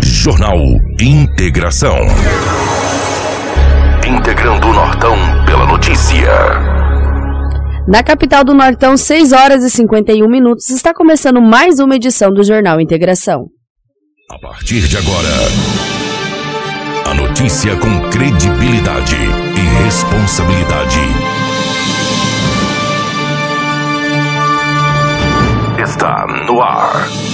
Jornal Integração. Integrando o Nortão pela notícia. Na capital do Nortão, 6 horas e 51 minutos, está começando mais uma edição do Jornal Integração. A partir de agora, a notícia com credibilidade e responsabilidade. Está no ar.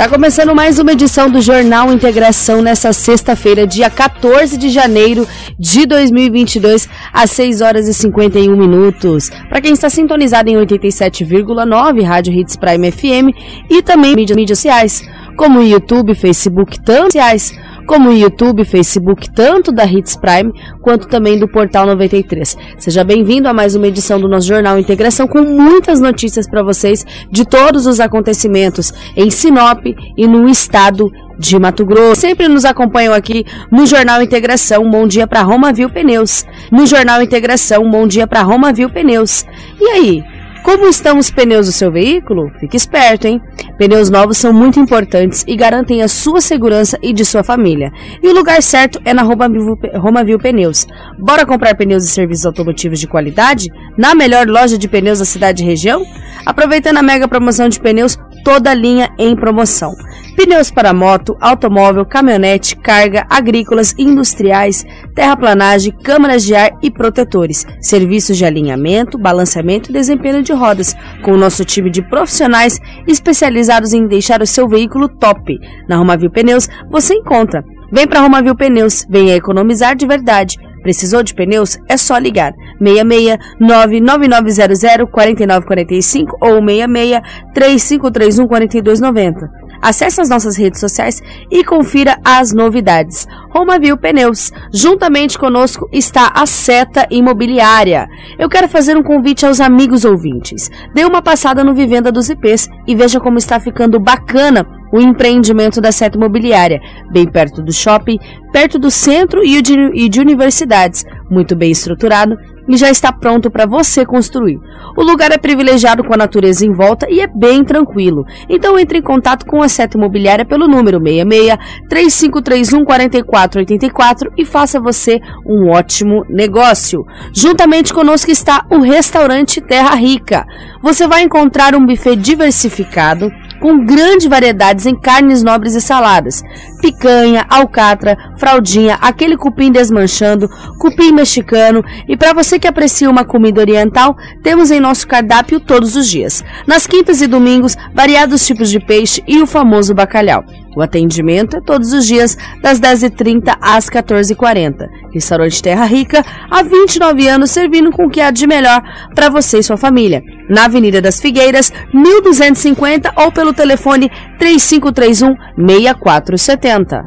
Está começando mais uma edição do Jornal Integração nessa sexta-feira, dia 14 de janeiro de 2022, às 6 horas e 51 minutos. Para quem está sintonizado em 87,9 Rádio Hits Prime FM e também mídias, mídias sociais, como YouTube, Facebook, tanto sociais como o YouTube, Facebook, tanto da Hits Prime quanto também do Portal 93. Seja bem-vindo a mais uma edição do nosso Jornal Integração com muitas notícias para vocês de todos os acontecimentos em Sinop e no estado de Mato Grosso. Sempre nos acompanham aqui no Jornal Integração. Bom dia para Roma Viu Pneus. No Jornal Integração, bom dia para Roma Viu Pneus. E aí? Como estão os pneus do seu veículo? Fique esperto, hein? Pneus novos são muito importantes e garantem a sua segurança e de sua família. E o lugar certo é na Romavil Pneus. Bora comprar pneus e serviços automotivos de qualidade? Na melhor loja de pneus da cidade e região? Aproveitando a mega promoção de pneus, toda linha em promoção. Pneus para moto, automóvel, caminhonete, carga, agrícolas, industriais, terraplanagem, câmaras de ar e protetores. Serviços de alinhamento, balanceamento e desempenho de rodas, com o nosso time de profissionais especializados em deixar o seu veículo top. Na Romavil Pneus você encontra. Vem para Romavil Pneus, venha economizar de verdade. Precisou de pneus? É só ligar 66 99900 4945 ou 66 3531 4290. Acesse as nossas redes sociais e confira as novidades. Romavil Pneus. Juntamente conosco está a Seta Imobiliária. Eu quero fazer um convite aos amigos ouvintes. Dê uma passada no Vivenda dos IPs e veja como está ficando bacana o empreendimento da Seta Imobiliária, bem perto do shopping, perto do centro e de, e de universidades, muito bem estruturado e já está pronto para você construir. O lugar é privilegiado com a natureza em volta e é bem tranquilo. Então entre em contato com a Seta Imobiliária pelo número 66 3531 4484 e faça você um ótimo negócio. Juntamente conosco está o restaurante Terra Rica. Você vai encontrar um buffet diversificado com grandes variedades em carnes nobres e saladas. Picanha, alcatra, fraldinha, aquele cupim desmanchando, cupim mexicano e para você que aprecia uma comida oriental, temos em nosso cardápio todos os dias. Nas quintas e domingos, variados tipos de peixe e o famoso bacalhau. O atendimento é todos os dias, das 10h30 às 14h40. Restaurante Terra Rica, há 29 anos servindo com o que há de melhor para você e sua família. Na Avenida das Figueiras, 1250 ou pelo telefone 3531 6470.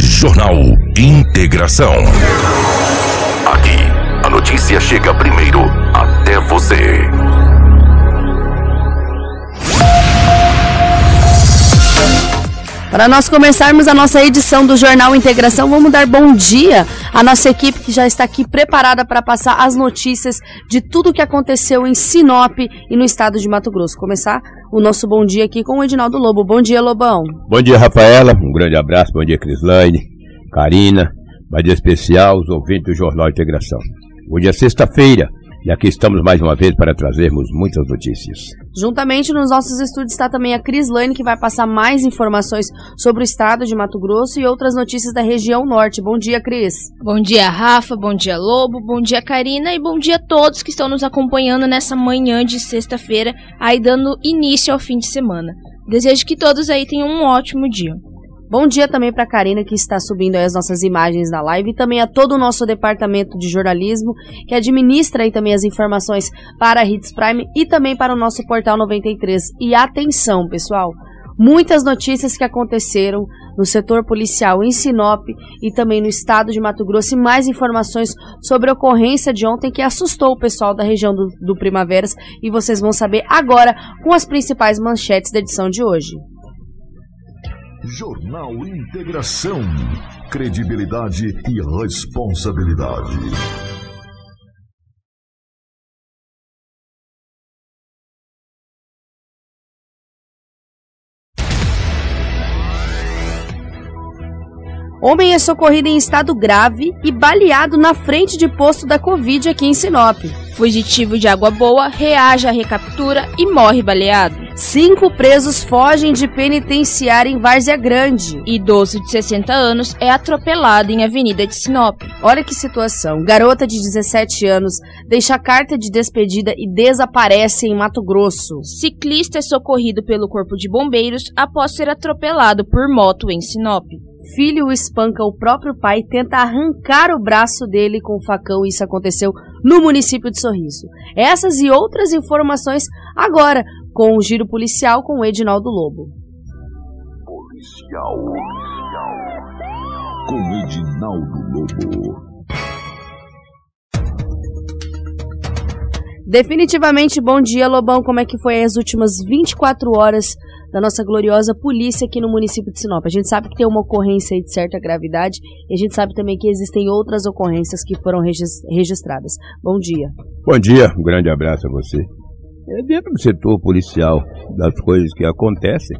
Jornal Integração. Aqui, a notícia chega primeiro até você. Para nós começarmos a nossa edição do Jornal Integração, vamos dar bom dia à nossa equipe que já está aqui preparada para passar as notícias de tudo o que aconteceu em Sinop e no estado de Mato Grosso. Começar o nosso bom dia aqui com o Edinaldo Lobo. Bom dia, Lobão. Bom dia, Rafaela. Um grande abraço. Bom dia, Crislaine, Karina. Bom dia especial aos ouvintes do Jornal Integração. Hoje é sexta-feira, e aqui estamos mais uma vez para trazermos muitas notícias. Juntamente nos nossos estúdios está também a Cris Lane, que vai passar mais informações sobre o estado de Mato Grosso e outras notícias da região norte. Bom dia, Cris. Bom dia, Rafa. Bom dia, Lobo. Bom dia, Karina. E bom dia a todos que estão nos acompanhando nessa manhã de sexta-feira, aí dando início ao fim de semana. Desejo que todos aí tenham um ótimo dia. Bom dia também para a Karina, que está subindo as nossas imagens na live, e também a todo o nosso departamento de jornalismo, que administra aí também as informações para a Hits Prime e também para o nosso portal 93. E atenção, pessoal! muitas notícias que aconteceram no setor policial em Sinop e também no estado de Mato Grosso e mais informações sobre a ocorrência de ontem que assustou o pessoal da região do, do Primaveras e vocês vão saber agora com as principais manchetes da edição de hoje. Jornal Integração. Credibilidade e responsabilidade. Homem é socorrido em estado grave e baleado na frente de posto da Covid aqui em Sinop. Fugitivo de água boa reage à recaptura e morre baleado. Cinco presos fogem de penitenciária em Várzea Grande. Idoso de 60 anos é atropelado em Avenida de Sinop. Olha que situação. Garota de 17 anos deixa carta de despedida e desaparece em Mato Grosso. Ciclista é socorrido pelo Corpo de Bombeiros após ser atropelado por moto em Sinop. Filho espanca o próprio pai e tenta arrancar o braço dele com o facão. Isso aconteceu no município de Sorriso. Essas e outras informações agora com o giro policial com o Edinaldo Lobo. Policial. Com Edinaldo Lobo. Definitivamente bom dia, Lobão. Como é que foi as últimas 24 horas da nossa gloriosa polícia aqui no município de Sinop. A gente sabe que tem uma ocorrência de certa gravidade e a gente sabe também que existem outras ocorrências que foram registradas. Bom dia. Bom dia, um grande abraço a você. É dentro do setor policial, das coisas que acontecem,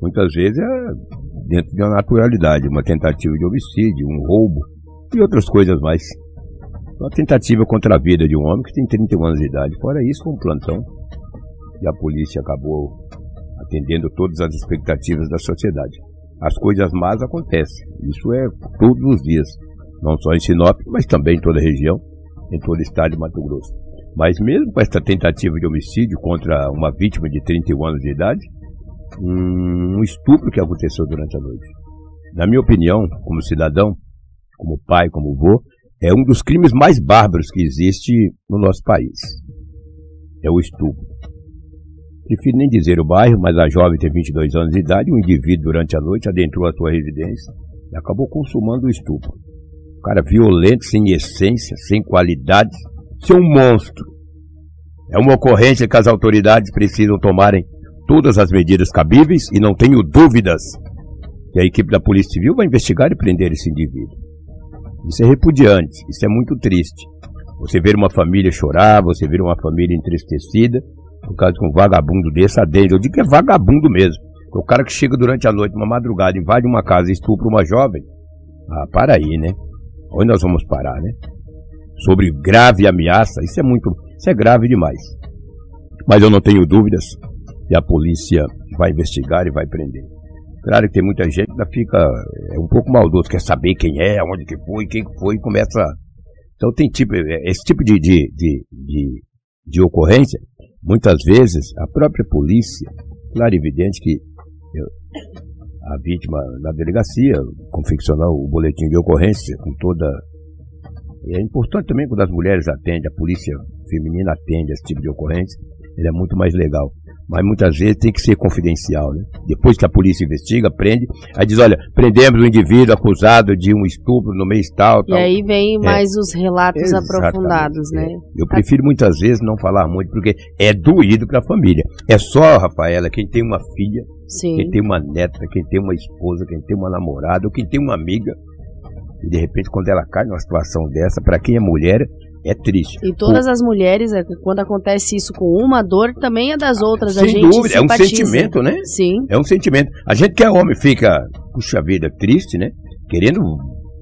muitas vezes é dentro de uma naturalidade, uma tentativa de homicídio, um roubo e outras coisas mais. Uma tentativa contra a vida de um homem que tem 31 anos de idade. Fora isso, um plantão. E a polícia acabou atendendo todas as expectativas da sociedade. As coisas más acontecem, isso é todos os dias, não só em Sinop, mas também em toda a região, em todo o estado de Mato Grosso. Mas mesmo com esta tentativa de homicídio contra uma vítima de 31 anos de idade, um estupro que aconteceu durante a noite. Na minha opinião, como cidadão, como pai, como avô, é um dos crimes mais bárbaros que existe no nosso país. É o estupro. Prefiro nem dizer o bairro, mas a jovem tem 22 anos de idade, um indivíduo durante a noite adentrou a sua residência e acabou consumando o estupro. Um cara violento, sem essência, sem qualidade, ser um monstro. É uma ocorrência que as autoridades precisam tomarem todas as medidas cabíveis e não tenho dúvidas que a equipe da Polícia Civil vai investigar e prender esse indivíduo. Isso é repudiante, isso é muito triste. Você ver uma família chorar, você ver uma família entristecida, por causa de um vagabundo desse adende. Eu digo que é vagabundo mesmo. O cara que chega durante a noite, uma madrugada, invade uma casa e estupra uma jovem. Ah, para aí, né? Onde nós vamos parar, né? Sobre grave ameaça, isso é muito. Isso é grave demais. Mas eu não tenho dúvidas que a polícia vai investigar e vai prender. Claro que tem muita gente que fica é um pouco maldoso, quer saber quem é, onde que foi, quem foi, e começa. Então tem tipo, é, esse tipo de, de, de, de, de ocorrência Muitas vezes, a própria polícia, claro evidente que eu, a vítima na delegacia confeccionar o boletim de ocorrência com toda. É importante também quando as mulheres atendem, a polícia feminina atende esse tipo de ocorrência, ele é muito mais legal mas muitas vezes tem que ser confidencial, né? Depois que a polícia investiga, prende, aí diz, olha, prendemos o indivíduo acusado de um estupro no mês tal, tal. E aí vem é. mais os relatos Exatamente, aprofundados, né? É. Eu prefiro muitas vezes não falar muito, porque é doído para a família. É só, Rafaela, quem tem uma filha, Sim. quem tem uma neta, quem tem uma esposa, quem tem uma namorada, ou quem tem uma amiga, e de repente quando ela cai numa situação dessa, para quem é mulher, é triste. E todas o... as mulheres, é, quando acontece isso com uma dor, também é das outras. Sem a gente dúvida, simpatiza. é um sentimento, né? Sim. É um sentimento. A gente que é homem fica, puxa vida, triste, né? Querendo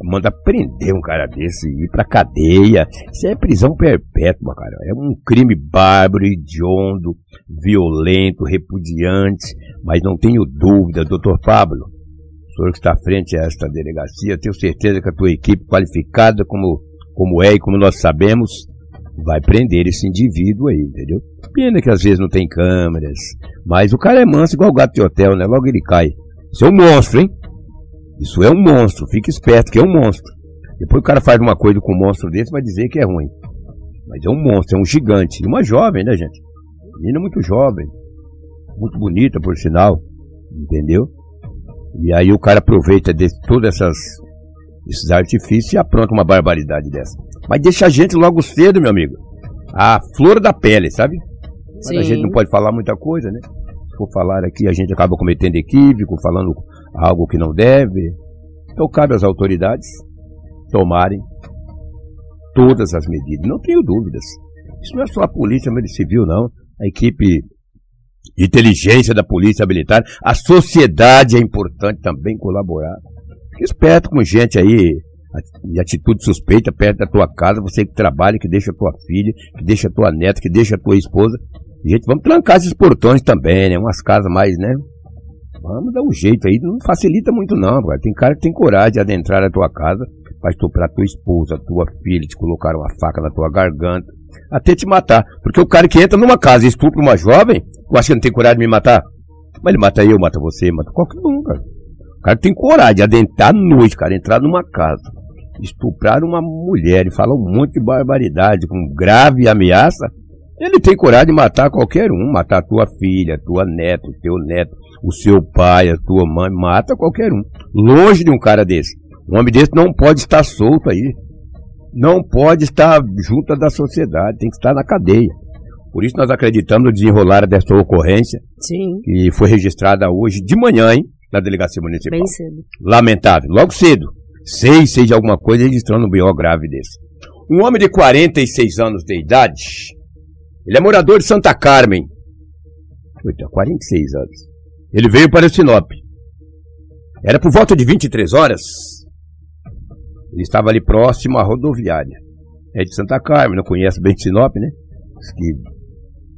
mandar prender um cara desse, ir pra cadeia. Isso é prisão perpétua, cara. É um crime bárbaro, hediondo, violento, repudiante. Mas não tenho dúvida, doutor Pablo, senhor que está à frente a esta delegacia, tenho certeza que a tua equipe qualificada como como é e como nós sabemos, vai prender esse indivíduo aí, entendeu? Pena que às vezes não tem câmeras, mas o cara é manso igual o gato de hotel, né? Logo ele cai. Isso é um monstro, hein? Isso é um monstro, fique esperto que é um monstro. Depois o cara faz uma coisa com um monstro desse, vai dizer que é ruim. Mas é um monstro, é um gigante. E uma jovem, né, gente? Menina muito jovem. Muito bonita, por sinal. Entendeu? E aí o cara aproveita de todas essas esses artifícios e apronta uma barbaridade dessa. Mas deixa a gente logo cedo, meu amigo. A flor da pele, sabe? Mas a gente não pode falar muita coisa, né? Se for falar aqui, a gente acaba cometendo equívoco, falando algo que não deve. Então cabe às autoridades tomarem todas as medidas. Não tenho dúvidas. Isso não é só a polícia civil, não. A equipe inteligência da polícia militar. A sociedade é importante também colaborar. Fique esperto com gente aí de atitude suspeita perto da tua casa, você que trabalha, que deixa tua filha, que deixa tua neta, que deixa tua esposa. Gente, vamos trancar esses portões também, né? Umas casas mais, né? Vamos dar um jeito aí, não facilita muito não, cara. Tem cara que tem coragem de adentrar a tua casa para estuprar tua esposa, tua filha, te colocar uma faca na tua garganta, até te matar. Porque o cara que entra numa casa e estupra uma jovem, eu acho que não tem coragem de me matar. Mas ele mata eu, mata você, mata qualquer um, cara. O cara tem coragem de adentrar à noite, cara, entrar numa casa, estuprar uma mulher e falar um monte de barbaridade com grave ameaça. Ele tem coragem de matar qualquer um, matar tua filha, tua neta, teu neto, o seu pai, a tua mãe, mata qualquer um. Longe de um cara desse. Um homem desse não pode estar solto aí. Não pode estar junto da sociedade, tem que estar na cadeia. Por isso nós acreditamos no desenrolar dessa ocorrência. Sim. Que foi registrada hoje de manhã, hein? Na delegacia municipal. Bem cedo. Lamentável. Logo cedo. Seis, seis de alguma coisa, registrando um B.O. grave desse. Um homem de 46 anos de idade. Ele é morador de Santa Carmen. Eita, 46 anos. Ele veio para Sinop. Era por volta de 23 horas. Ele estava ali próximo à rodoviária. É de Santa Carmen, não conhece bem Sinop, né?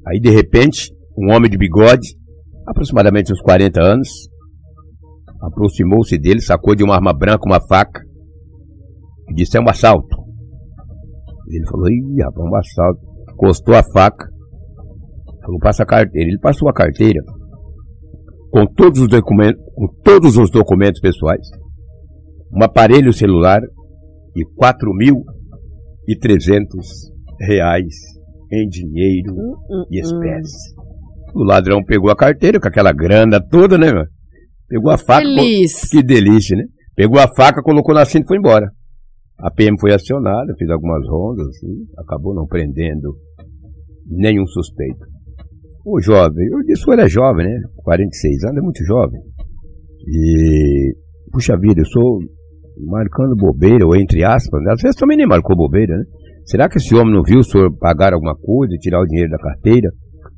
Aí de repente, um homem de bigode, aproximadamente uns 40 anos, aproximou-se dele, sacou de uma arma branca uma faca e disse: É um assalto. Ele falou: Ih, rapaz, um assalto. Encostou a faca, falou: Passa a carteira. Ele passou a carteira com todos os documentos, com todos os documentos pessoais, um aparelho celular e quatro mil e trezentos reais em dinheiro uh, uh, e espécie. O ladrão pegou a carteira com aquela grana toda, né, meu? Pegou a faca. Feliz. Que delícia, né? Pegou a faca, colocou na cinta e foi embora. A PM foi acionada, fez algumas rondas, assim, acabou não prendendo nenhum suspeito. O jovem, eu disse que ele é jovem, né? 46 anos, é muito jovem. E, puxa vida, eu sou marcando bobeira, ou entre aspas, né? às vezes também nem marcou bobeira, né? Será que esse homem não viu o senhor pagar alguma coisa tirar o dinheiro da carteira?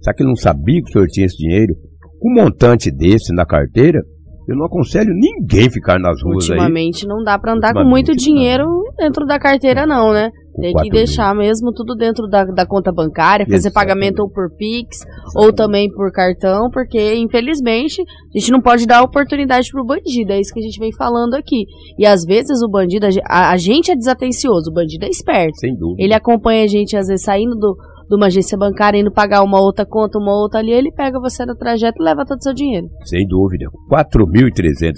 Será que ele não sabia que o senhor tinha esse dinheiro? Um montante desse na carteira, eu não aconselho ninguém ficar nas ruas Ultimamente aí. não dá para andar com muito dinheiro não. dentro da carteira não, né? Tem que deixar mil. mesmo tudo dentro da, da conta bancária, fazer Exatamente. pagamento ou por Pix Exatamente. ou também por cartão, porque infelizmente a gente não pode dar oportunidade pro bandido, é isso que a gente vem falando aqui. E às vezes o bandido, a, a gente é desatencioso, o bandido é esperto. Sem dúvida. Ele acompanha a gente às vezes saindo do, de uma agência bancária indo pagar uma outra conta, uma outra ali, ele pega você no trajeto e leva todo o seu dinheiro. Sem dúvida. R$ 4.300.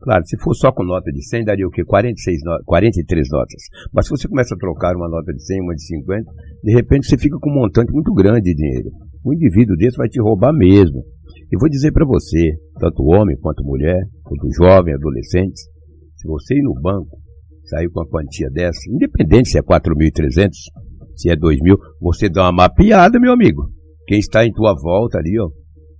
Claro, se for só com nota de 100, daria o quê? 46 no... 43 notas. Mas se você começa a trocar uma nota de 100, uma de 50, de repente você fica com um montante muito grande de dinheiro. Um indivíduo desse vai te roubar mesmo. E vou dizer para você, tanto homem quanto mulher, quanto jovem, adolescente, se você ir no banco, sair com uma quantia dessa, independente se é 4.300, se é 2 mil, você dá uma mapeada, meu amigo. Quem está em tua volta ali, ó.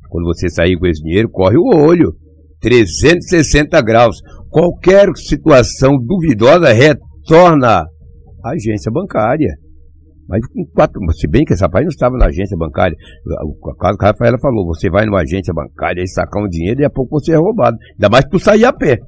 Quando você sair com esse dinheiro, corre o olho. 360 graus. Qualquer situação duvidosa retorna à agência bancária. Mas com quatro, se bem que esse rapaz não estava na agência bancária. O caso que a Rafaela falou, você vai numa agência bancária e sacar um dinheiro e a pouco você é roubado. Ainda mais tu sair a pé.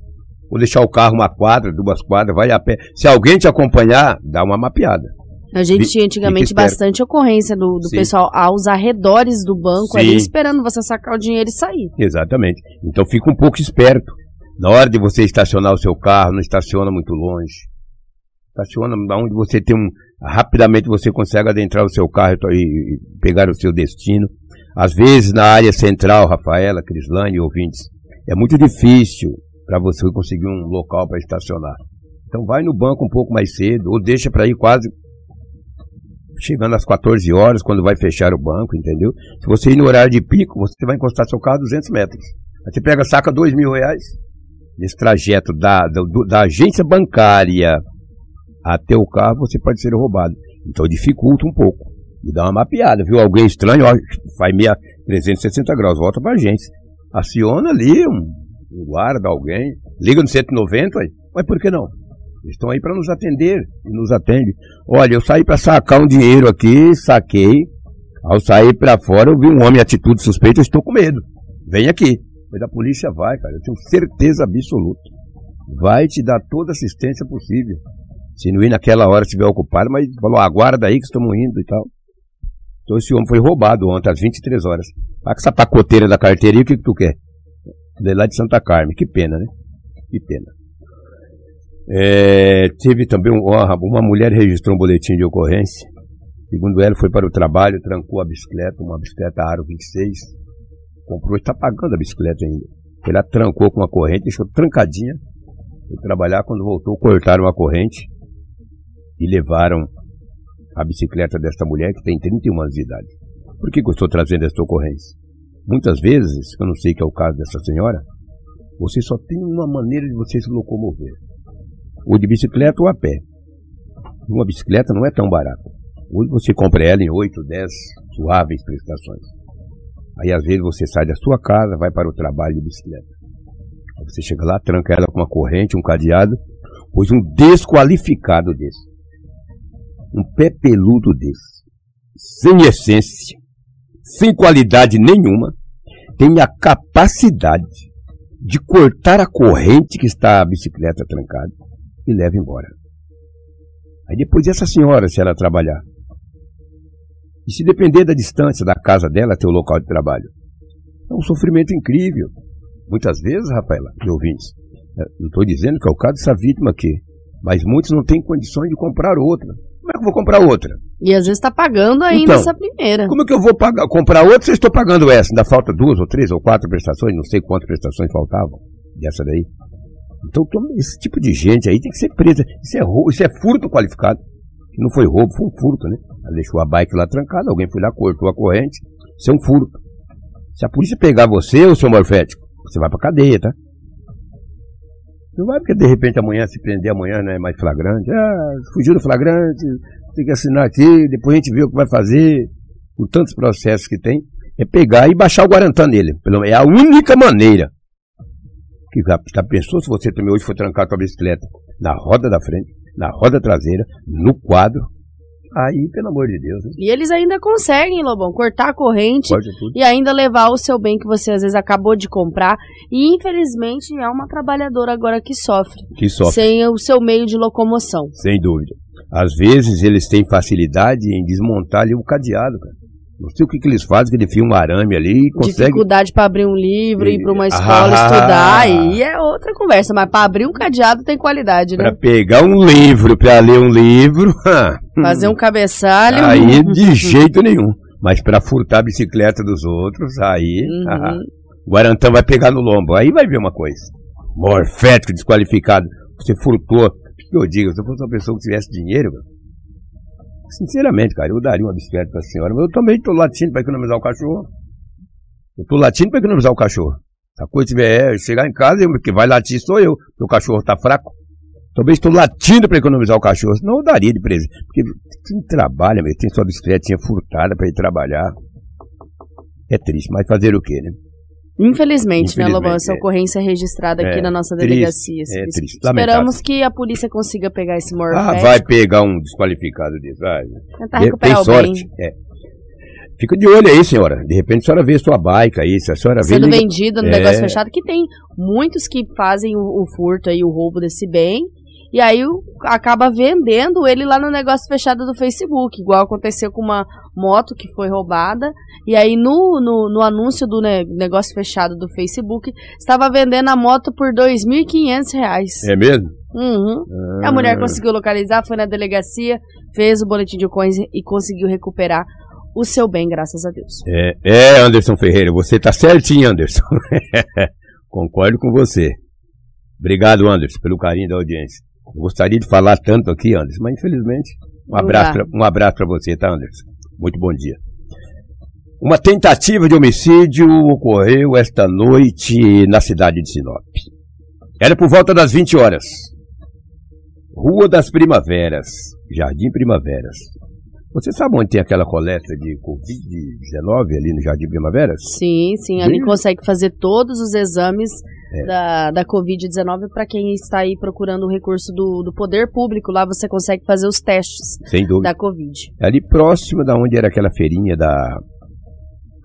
Ou deixar o carro uma quadra, duas quadras, vai a pé. Se alguém te acompanhar, dá uma mapeada. A gente tinha antigamente bastante ocorrência do, do pessoal aos arredores do banco Sim. ali esperando você sacar o dinheiro e sair. Exatamente. Então fica um pouco esperto. Na hora de você estacionar o seu carro, não estaciona muito longe. Estaciona onde você tem um. Rapidamente você consegue adentrar o seu carro e, pegar o seu destino. Às vezes na área central, Rafaela, Crislane e ouvintes, é muito difícil para você conseguir um local para estacionar. Então vai no banco um pouco mais cedo, ou deixa para ir quase chegando às 14 horas, quando vai fechar o banco, entendeu? Se você ir no horário de pico, você vai encostar seu carro a 200 metros. Aí você pega, saca 2 mil reais. Nesse trajeto da, da, da agência bancária até o carro, você pode ser roubado. Então dificulta um pouco. E dá uma mapeada, viu? Alguém estranho, ó, faz meia 360 graus, volta pra agência. Aciona ali um, um guarda, alguém. Liga no 190, aí. mas por que não? Estão aí para nos atender e nos atende. Olha, eu saí para sacar um dinheiro aqui, saquei. Ao sair para fora, eu vi um homem em atitude suspeita, eu estou com medo. Vem aqui. Mas a polícia vai, cara, eu tenho certeza absoluta. Vai te dar toda a assistência possível. Se não ir naquela hora, estiver ocupado, mas falou, aguarda aí que estamos indo e tal. Então esse homem foi roubado ontem, às 23 horas. Com essa pacoteira da carteirinha, o que, que tu quer? De lá de Santa Carmen. Que pena, né? Que pena. É, teve também uma, uma mulher registrou um boletim de ocorrência. Segundo ela, foi para o trabalho, trancou a bicicleta, uma bicicleta Aro 26. Comprou e está pagando a bicicleta ainda. Ela trancou com a corrente, deixou trancadinha. Foi trabalhar, quando voltou, cortaram a corrente e levaram a bicicleta desta mulher que tem 31 anos de idade. Por que, que eu estou trazendo esta ocorrência? Muitas vezes, eu não sei que é o caso dessa senhora, você só tem uma maneira de você se locomover. Ou de bicicleta ou a pé. Uma bicicleta não é tão barata. Hoje você compra ela em 8, 10 suaves prestações. Aí às vezes você sai da sua casa, vai para o trabalho de bicicleta. Aí você chega lá, tranca ela com uma corrente, um cadeado, pois um desqualificado desse um pé peludo desse, sem essência, sem qualidade nenhuma, tem a capacidade de cortar a corrente que está a bicicleta trancada e leva embora. Aí depois essa senhora, se ela trabalhar, e se depender da distância da casa dela até o local de trabalho, é um sofrimento incrível. Muitas vezes, Rafaela e ouvintes, eh, não estou dizendo que é o caso dessa vítima aqui, mas muitos não têm condições de comprar outra. Como é que eu vou comprar outra? E às vezes está pagando ainda então, essa primeira. Como é que eu vou pagar, comprar outra se eu estou pagando essa? Ainda falta duas ou três ou quatro prestações, não sei quantas prestações faltavam dessa daí. Então esse tipo de gente aí tem que ser presa. Isso é, isso é furto qualificado. Não foi roubo, foi um furto, né? Ela deixou a bike lá trancada, alguém foi lá, cortou a corrente. Isso é um furto. Se a polícia pegar você, o seu morfético, você vai pra cadeia, tá? Não vai porque de repente amanhã se prender amanhã não é mais flagrante. Ah, fugiu do flagrante, tem que assinar aqui, depois a gente vê o que vai fazer. Por tantos processos que tem, é pegar e baixar o Guarantã nele. É a única maneira. Que já, já pensou se você também hoje for trancar a sua bicicleta na roda da frente, na roda traseira, no quadro, Aí, pelo amor de Deus. Né? E eles ainda conseguem, Lobão, cortar a corrente e ainda levar o seu bem que você às vezes acabou de comprar. E infelizmente é uma trabalhadora agora que sofre. Que sofre. Sem o seu meio de locomoção. Sem dúvida. Às vezes eles têm facilidade em desmontar ali o cadeado, cara. Não sei o que, que eles fazem, que enfia um arame ali e consegue... Dificuldade para abrir um livro, e... ir para uma escola ah, estudar, aí é outra conversa. Mas para abrir um cadeado tem qualidade, né? Para pegar um livro, para ler um livro... Fazer um cabeçalho... Aí de jeito nenhum. Mas para furtar a bicicleta dos outros, aí... Uhum. o Guarantã vai pegar no lombo. Aí vai ver uma coisa. Morfético, desqualificado. Você furtou. O que eu digo? Se eu fosse uma pessoa que tivesse dinheiro... Sinceramente, cara, eu daria uma bicicleta pra senhora, mas eu também estou latindo para economizar o cachorro. Eu estou latindo para economizar o cachorro. Se a coisa tiver, é, chegar em casa, eu, que vai latir sou eu, o cachorro está fraco. Também estou latindo para economizar o cachorro, senão eu daria de presente. Porque quem trabalha, meu, tem sua bicicletinha furtada para ir trabalhar. É triste, mas fazer o quê, né? Infelizmente, Infelizmente né, Lobão? Essa é. ocorrência é registrada aqui é, na nossa delegacia. Triste, é triste, Esperamos que a polícia consiga pegar esse morfético. Ah, vai pegar um desqualificado desse, vai. Tentar recuperar Tem sorte. É. Fica de olho aí, senhora. De repente a senhora vê sua bike aí, se a senhora Sendo vê... Sendo vendida no é... negócio fechado, que tem muitos que fazem o, o furto aí, o roubo desse bem, e aí acaba vendendo ele lá no negócio fechado do Facebook, igual aconteceu com uma moto que foi roubada. E aí no, no, no anúncio do ne negócio fechado do Facebook, estava vendendo a moto por R$ 2.500. É mesmo? Uhum. Ah. A mulher conseguiu localizar, foi na delegacia, fez o boletim de ocorrência e conseguiu recuperar o seu bem, graças a Deus. É, é Anderson Ferreira, você está certinho, Anderson. Concordo com você. Obrigado, Anderson, pelo carinho da audiência. Gostaria de falar tanto aqui, Anderson, mas infelizmente Um abraço, pra, um abraço para você, tá, Anderson? Muito bom dia. Uma tentativa de homicídio ocorreu esta noite na cidade de Sinop. Era por volta das 20 horas. Rua das Primaveras, Jardim Primaveras. Você sabe onde tem aquela coleta de Covid-19 ali no Jardim Primaveras? Sim, sim. Ali consegue fazer todos os exames é. da, da Covid-19 para quem está aí procurando o recurso do, do poder público. Lá você consegue fazer os testes Sem dúvida. da Covid. Ali próximo da onde era aquela feirinha da,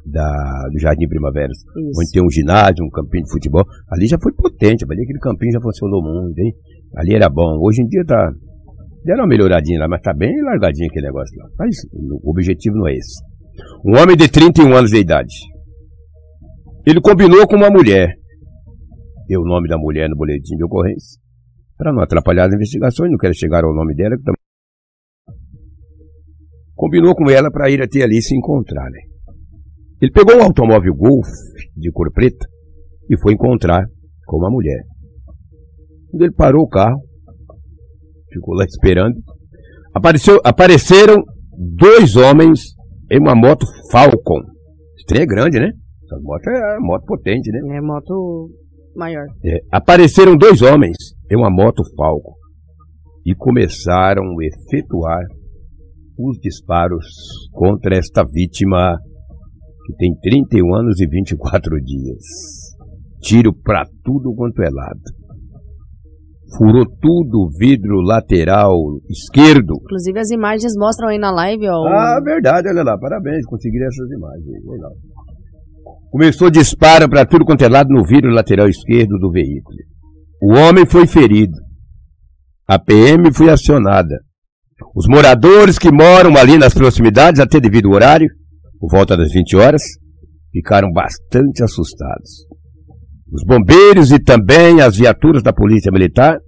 da, do Jardim Primaveras, Isso. onde tem um ginásio, um campinho de futebol. Ali já foi potente, ali aquele campinho já funcionou muito, hein? Ali era bom. Hoje em dia tá. Deram uma melhoradinha lá, mas tá bem largadinho aquele negócio lá. Mas o objetivo não é esse. Um homem de 31 anos de idade. Ele combinou com uma mulher. Deu o nome da mulher no boletim de ocorrência. Para não atrapalhar as investigações, não quero chegar ao nome dela. Combinou com ela para ir até ali se encontrar, né? Ele pegou um automóvel Golf de cor preta e foi encontrar com uma mulher. Quando ele parou o carro, ficou lá esperando, apareceu, apareceram dois homens em uma moto Falcon. Esse é grande, né? Essa moto é moto potente, né? É moto maior. É, apareceram dois homens em uma moto Falcon e começaram a efetuar os disparos contra esta vítima que tem 31 anos e 24 dias. Tiro pra tudo quanto é lado. Furou tudo o vidro lateral esquerdo. Inclusive as imagens mostram aí na live, ó. Ah, verdade, olha lá, parabéns, conseguiram essas imagens. Legal. Começou disparo para tudo quanto é lado no vidro lateral esquerdo do veículo. O homem foi ferido. A PM foi acionada. Os moradores que moram ali nas proximidades, até devido ao horário, por volta das 20 horas, ficaram bastante assustados. Os bombeiros e também as viaturas da Polícia Militar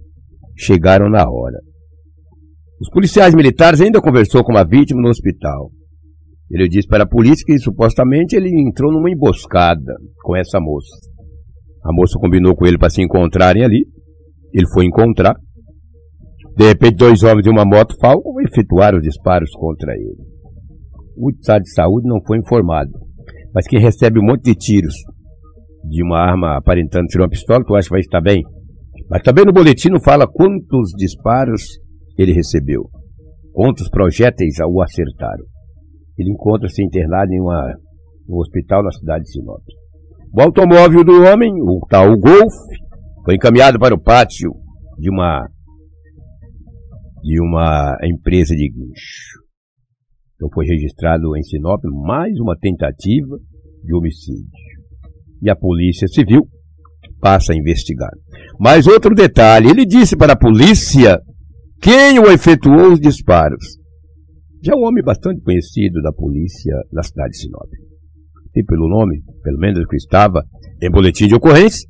chegaram na hora. Os policiais militares ainda conversou com a vítima no hospital. Ele disse para a polícia que supostamente ele entrou numa emboscada com essa moça. A moça combinou com ele para se encontrarem ali. Ele foi encontrar. De repente, dois homens de uma moto Falcon efetuaram os disparos contra ele o estado de saúde não foi informado. Mas quem recebe um monte de tiros de uma arma aparentando ser uma pistola, tu acha que vai estar bem? Mas também no boletim não fala quantos disparos ele recebeu, quantos projéteis o acertaram. Ele encontra-se internado em uma, um hospital na cidade de Sinop. O automóvel do homem, o tal Golf, foi encaminhado para o pátio de uma de uma empresa de guincho. Então foi registrado em Sinop mais uma tentativa de homicídio. E a Polícia Civil passa a investigar. Mas outro detalhe, ele disse para a polícia quem o efetuou os disparos. Já um homem bastante conhecido da polícia da cidade de Sinop. E pelo nome, pelo menos que estava em boletim de ocorrência,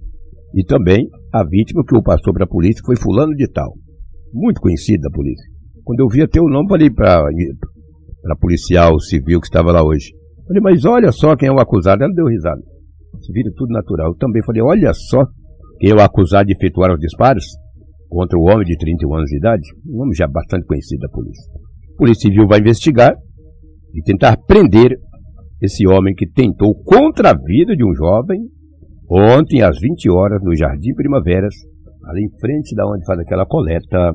e também a vítima que o passou para a polícia foi fulano de tal. Muito conhecido da polícia. Quando eu vi até o nome, falei para para policial civil que estava lá hoje. Falei, mas olha só quem é o acusado. Ela deu risada. Vira tudo natural. Eu também falei, olha só é o acusado de efetuar os disparos contra o homem de 31 anos de idade. Um homem já bastante conhecido da polícia. A polícia civil vai investigar e tentar prender esse homem que tentou contra a vida de um jovem ontem às 20 horas no Jardim Primaveras, ali em frente da onde faz aquela coleta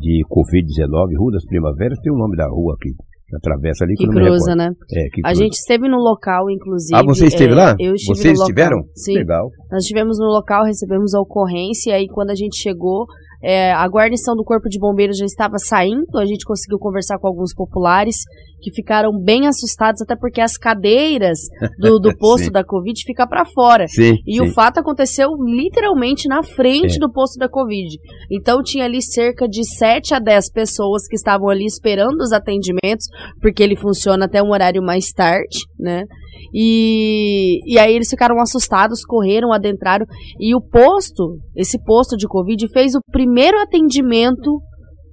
de Covid-19, Rua das Primaveras, tem o nome da rua aqui. Atravessa ali que, que cruza, né? É, que cruza. A gente esteve no local, inclusive. Ah, você esteve é, lá? Eu estive Vocês no estiveram? Local. Sim. Legal. Nós estivemos no local, recebemos a ocorrência, e aí quando a gente chegou, é, a guarnição do Corpo de Bombeiros já estava saindo, a gente conseguiu conversar com alguns populares que ficaram bem assustados, até porque as cadeiras do, do posto da Covid ficam para fora. Sim, e sim. o fato aconteceu literalmente na frente É. do posto da Covid. Então tinha ali cerca de 7 a 10 pessoas que estavam ali esperando os atendimentos, porque ele funciona até um horário mais tarde, né? E, e aí eles ficaram assustados, correram, adentraram. E o posto, esse posto de Covid, fez o primeiro atendimento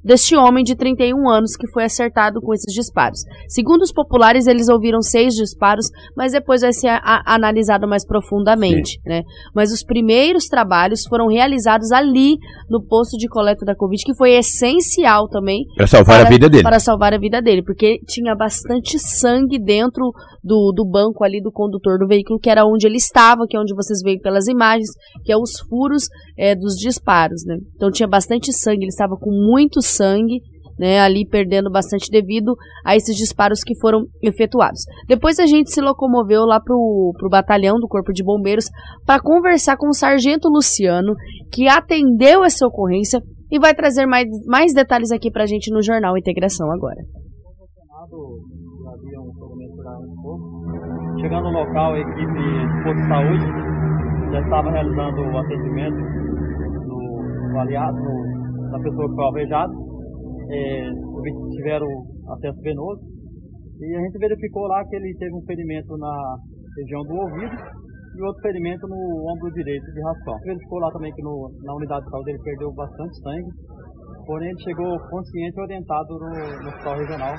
deste homem de 31 anos que foi acertado com esses disparos. Segundo os populares, eles ouviram seis disparos, mas depois vai ser analisado mais profundamente, né? Mas os primeiros trabalhos foram realizados ali no posto de coleta da Covid, que foi essencial também para salvar para, a vida dele. Para salvar a vida dele, porque tinha bastante sangue dentro do, do banco ali do condutor do veículo, que era onde ele estava, que é onde vocês veem pelas imagens, que é os furos é, dos disparos, né? Então tinha bastante sangue, ele estava com muito sangue, né, ali perdendo bastante devido a esses disparos que foram efetuados. Depois a gente se locomoveu lá pro, pro batalhão do Corpo de Bombeiros para conversar com o Sargento Luciano, que atendeu essa ocorrência e vai trazer mais, mais detalhes aqui para a gente no Jornal Integração agora. Chegando no local, a equipe de saúde já estava realizando o atendimento no, no na pessoa que foi alvejada. É, tiveram acesso venoso e a gente verificou lá que ele teve um ferimento na região do ouvido e outro ferimento no ombro direito de raspão. Verificou lá também que no, na unidade de saúde ele perdeu bastante sangue, porém ele chegou consciente e orientado no, no hospital regional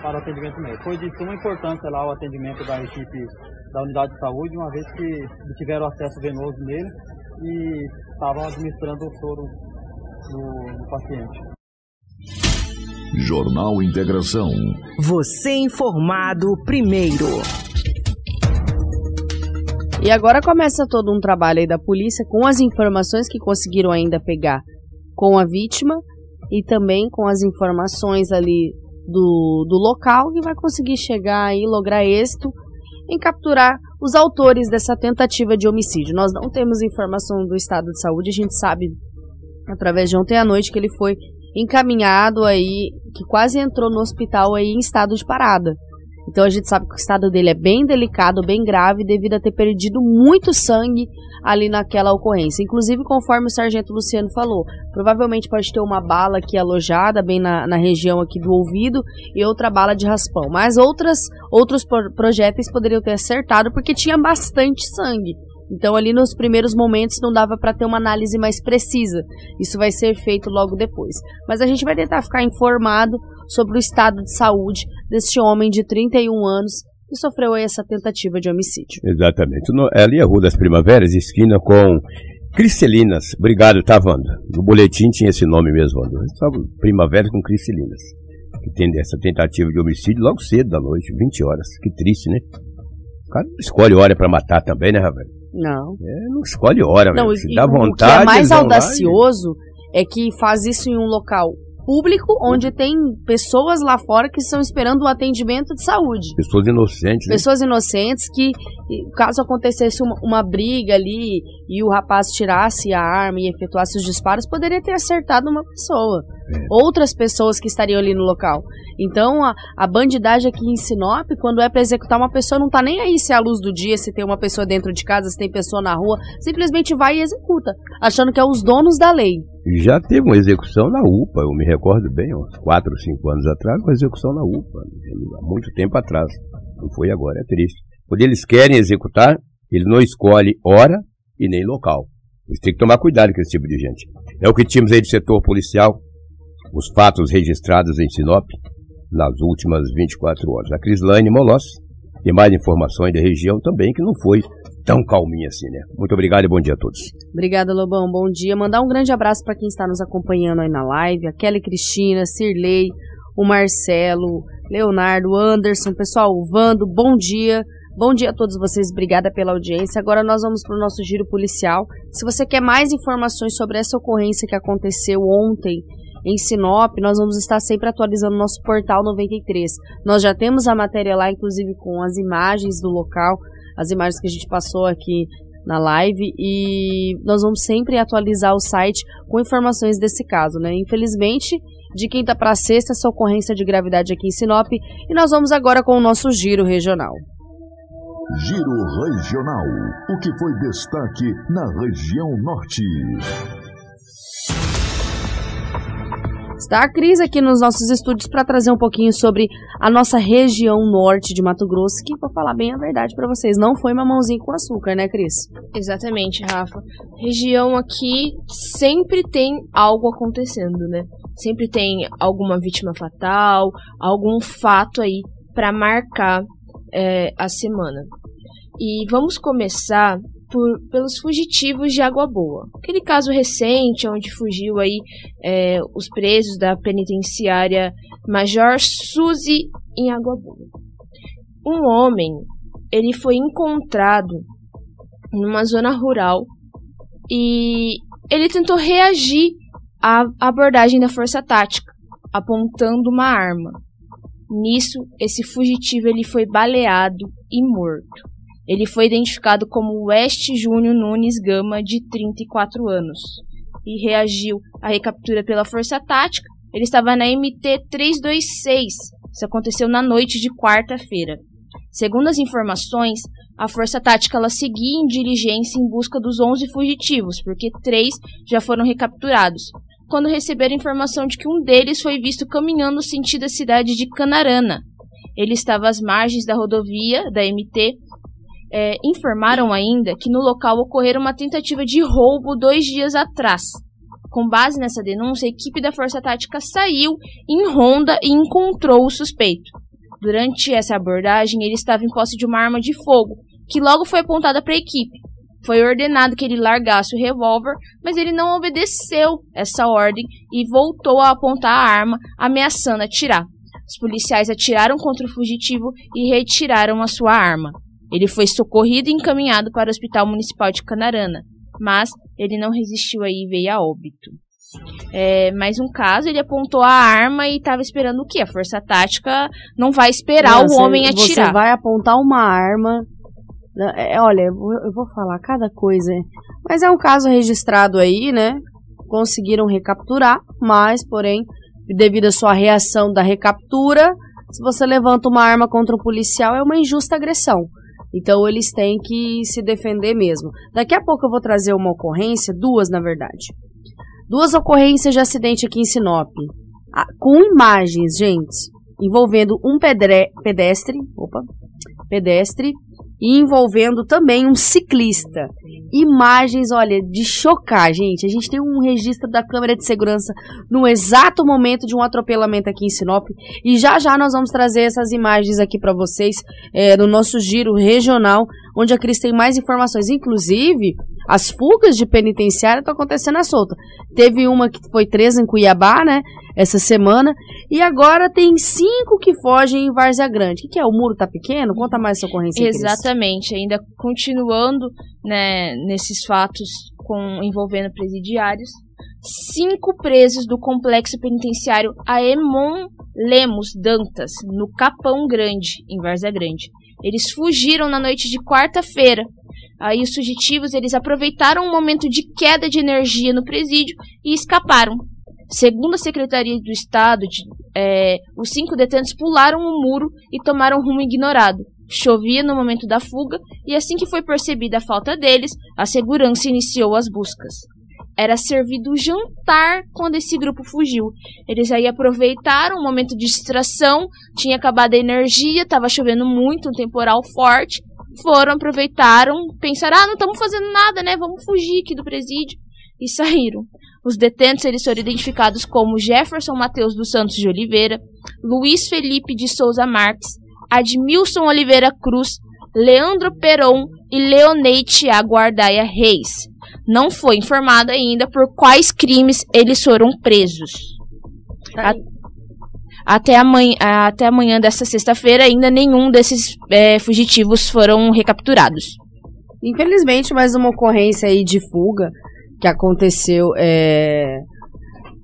para o atendimento médico. Foi de suma importância lá o atendimento da equipe da unidade de saúde, uma vez que tiveram acesso venoso nele e estavam administrando o soro no, no paciente. Jornal Integração. Você informado primeiro. E agora começa todo um trabalho aí da polícia com as informações que conseguiram ainda pegar com a vítima e também com as informações ali do, do local que vai conseguir chegar aí, lograr êxito em capturar os autores dessa tentativa de homicídio. Nós não temos informação do estado de saúde, a gente sabe através de ontem à noite que ele foi encaminhado aí, que quase entrou no hospital aí em estado de parada. Então a gente sabe que o estado dele é bem delicado, bem grave, devido a ter perdido muito sangue ali naquela ocorrência. Inclusive, conforme o sargento Luciano falou, provavelmente pode ter uma bala aqui alojada bem na, na região aqui do ouvido e outra bala de raspão. Mas outras, outros projéteis poderiam ter acertado porque tinha bastante sangue. Então, ali nos primeiros momentos não dava para ter uma análise mais precisa. Isso vai ser feito logo depois. Mas a gente vai tentar ficar informado sobre o estado de saúde deste homem de 31 anos que sofreu essa tentativa de homicídio. Exatamente. No, é ali a Rua das Primaveras, esquina com Cristelinas. Obrigado, tá, Wanda? No boletim tinha esse nome mesmo, Wanda. Primavera com Cristelinas. Que tem essa tentativa de homicídio logo cedo da noite, 20 horas. Que triste, né? O cara escolhe hora para matar também, né, Ravel? Não. É, não escolhe hora, não, Se dá vontade. O que é mais audacioso e... é que faz isso em um local público onde tem pessoas lá fora que estão esperando o atendimento de saúde. Pessoas inocentes. Né? Pessoas inocentes que, caso acontecesse uma, uma, briga ali e o rapaz tirasse a arma e efetuasse os disparos, poderia ter acertado uma pessoa. É. Outras pessoas que estariam ali no local. Então, a, a bandidagem aqui em Sinop, quando é para executar uma pessoa, não tá nem aí se é a luz do dia, se tem uma pessoa dentro de casa, se tem pessoa na rua. Simplesmente vai e executa, achando que é os donos da lei. Já teve uma execução na UPA, eu me recordo bem, uns 4 ou 5 anos atrás, uma execução na UPA, há muito tempo atrás. Não foi agora, é triste. Quando eles querem executar, eles não escolhem hora e nem local. Eles têm que tomar cuidado com esse tipo de gente. É o que tínhamos aí do setor policial, os fatos registrados em Sinop nas últimas 24 horas. A Crislaine Molossi tem mais informações da região também, que não foi tão calminha assim, né? Muito obrigado e bom dia a todos. Obrigada, Lobão. Bom dia. Mandar um grande abraço para quem está nos acompanhando aí na live, a Kelly Cristina, Cirlei, o Marcelo, Leonardo, Anderson, pessoal, o Vando, bom dia. Bom dia a todos vocês, obrigada pela audiência. Agora nós vamos para o nosso giro policial. Se você quer mais informações sobre essa ocorrência que aconteceu ontem em Sinop, nós vamos estar sempre atualizando nosso portal 93. Nós já temos a matéria lá, inclusive com as imagens do local as imagens que a gente passou aqui na live e nós vamos sempre atualizar o site com informações desse caso, né? Infelizmente, de quinta para sexta, essa ocorrência de gravidade aqui em Sinop e nós vamos agora com o nosso giro regional. Giro regional. O que foi destaque na região norte? Está a Cris aqui nos nossos estúdios para trazer um pouquinho sobre a nossa região norte de Mato Grosso, que, vou falar bem a verdade para vocês, não foi mamãozinho com açúcar, né, Cris? Exatamente, Rafa. Região aqui sempre tem algo acontecendo, né? sempre tem alguma vítima fatal, algum fato aí para marcar é, a semana. E vamos começar por, pelos fugitivos de Água Boa. Aquele caso recente onde fugiu aí é, os presos da penitenciária Major Suzy em Água Boa. Um homem, ele foi encontrado numa zona rural e ele tentou reagir à abordagem da força tática, apontando uma arma. Nisso, esse fugitivo ele foi baleado e morto. Ele foi identificado como West Júnior Nunes Gama, de 34 anos, e reagiu à recaptura pela Força Tática. Ele estava na MT-326. Isso aconteceu na noite de quarta-feira. Segundo as informações, a Força Tática ela seguia em diligência em busca dos 11 fugitivos, porque três já foram recapturados, quando receberam informação de que um deles foi visto caminhando sentido da cidade de Canarana. Ele estava às margens da rodovia da MT é, informaram ainda que no local ocorreu uma tentativa de roubo dois dias atrás. Com base nessa denúncia, a equipe da Força Tática saiu em ronda e encontrou o suspeito. Durante essa abordagem, ele estava em posse de uma arma de fogo, que logo foi apontada para a equipe. Foi ordenado que ele largasse o revólver, mas ele não obedeceu essa ordem e voltou a apontar a arma, ameaçando atirar. Os policiais atiraram contra o fugitivo e retiraram a sua arma. Ele foi socorrido e encaminhado para o Hospital Municipal de Canarana, mas ele não resistiu aí e veio a óbito. É, mais um caso, ele apontou a arma e estava esperando o quê? A força tática não vai esperar não, o homem atirar. Você vai apontar uma arma. Né, é, olha, eu vou falar cada coisa. Mas é um caso registrado aí, né? Conseguiram recapturar, mas, porém, devido à sua reação da recaptura, se você levanta uma arma contra um policial, é uma injusta agressão. Então eles têm que se defender mesmo. Daqui a pouco eu vou trazer uma ocorrência, duas na verdade. Duas ocorrências de acidente aqui em Sinop. Com imagens, gente, envolvendo um pedestre, opa, pedestre e envolvendo também um ciclista. Imagens, olha, de chocar, gente. A gente tem um registro da câmera de segurança no exato momento de um atropelamento aqui em Sinop. E já já nós vamos trazer essas imagens aqui para vocês é, no nosso giro regional, onde a Cris tem mais informações. Inclusive, as fugas de penitenciária estão acontecendo à solta. Teve uma que foi presa em Cuiabá, né? Essa semana. E agora tem cinco que fogem em Várzea Grande. O que, é? O muro tá pequeno? Conta mais essa ocorrência. Exatamente. Ainda continuando né, nesses fatos com, envolvendo presidiários. Cinco presos do complexo penitenciário Aemon Lemos Dantas, no Capão Grande, em Várzea Grande. Eles fugiram na noite de quarta-feira Aí os fugitivos eles aproveitaram um momento de queda de energia no presídio e escaparam. Segundo a Secretaria do Estado, de, é, os cinco detentos pularam o muro e tomaram rumo ignorado. Chovia no momento da fuga e assim que foi percebida a falta deles, a segurança iniciou as buscas. Era servido jantar quando esse grupo fugiu. Eles aí aproveitaram um momento de distração, tinha acabado a energia, estava chovendo muito, um temporal forte, foram, aproveitaram, pensaram, ah, não estamos fazendo nada, né? Vamos fugir aqui do presídio. E saíram. Os detentos eles foram identificados como Jefferson Mateus dos Santos de Oliveira, Luiz Felipe de Souza Marques, Admilson Oliveira Cruz, Leandro Peron e Leonei Tiago Ardaia Reis. Não foi informado ainda por quais crimes eles foram presos. Tá até amanhã, até amanhã dessa sexta-feira, ainda nenhum desses é, fugitivos foram recapturados. Infelizmente, mais uma ocorrência aí de fuga que aconteceu é,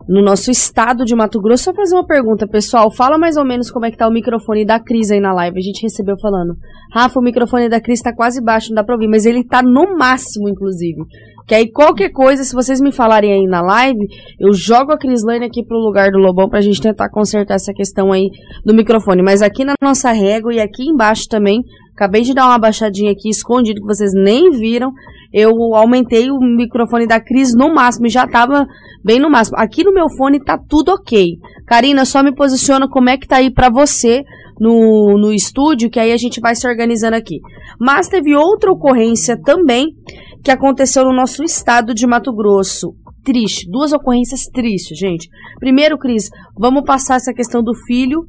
no nosso estado de Mato Grosso. Só fazer uma pergunta, pessoal. Fala mais ou menos como é que tá o microfone da Cris aí na live. A gente recebeu falando. Rafa, o microfone da Cris tá quase baixo, não dá pra ouvir, mas ele tá no máximo, inclusive. Que aí qualquer coisa, se vocês me falarem aí na live, eu jogo a Crislane aqui pro lugar do Lobão pra gente tentar consertar essa questão aí do microfone. Mas aqui na nossa régua e aqui embaixo também, acabei de dar uma baixadinha aqui escondido que vocês nem viram. Eu aumentei o microfone da Cris no máximo e já tava bem no máximo. Aqui no meu fone tá tudo ok. Karina, só me posiciona como é que tá aí pra você no, no estúdio, que aí a gente vai se organizando aqui. Mas teve outra ocorrência também que aconteceu no nosso estado de Mato Grosso. triste, duas ocorrências tristes, gente. Primeiro, Cris, vamos passar essa questão do filho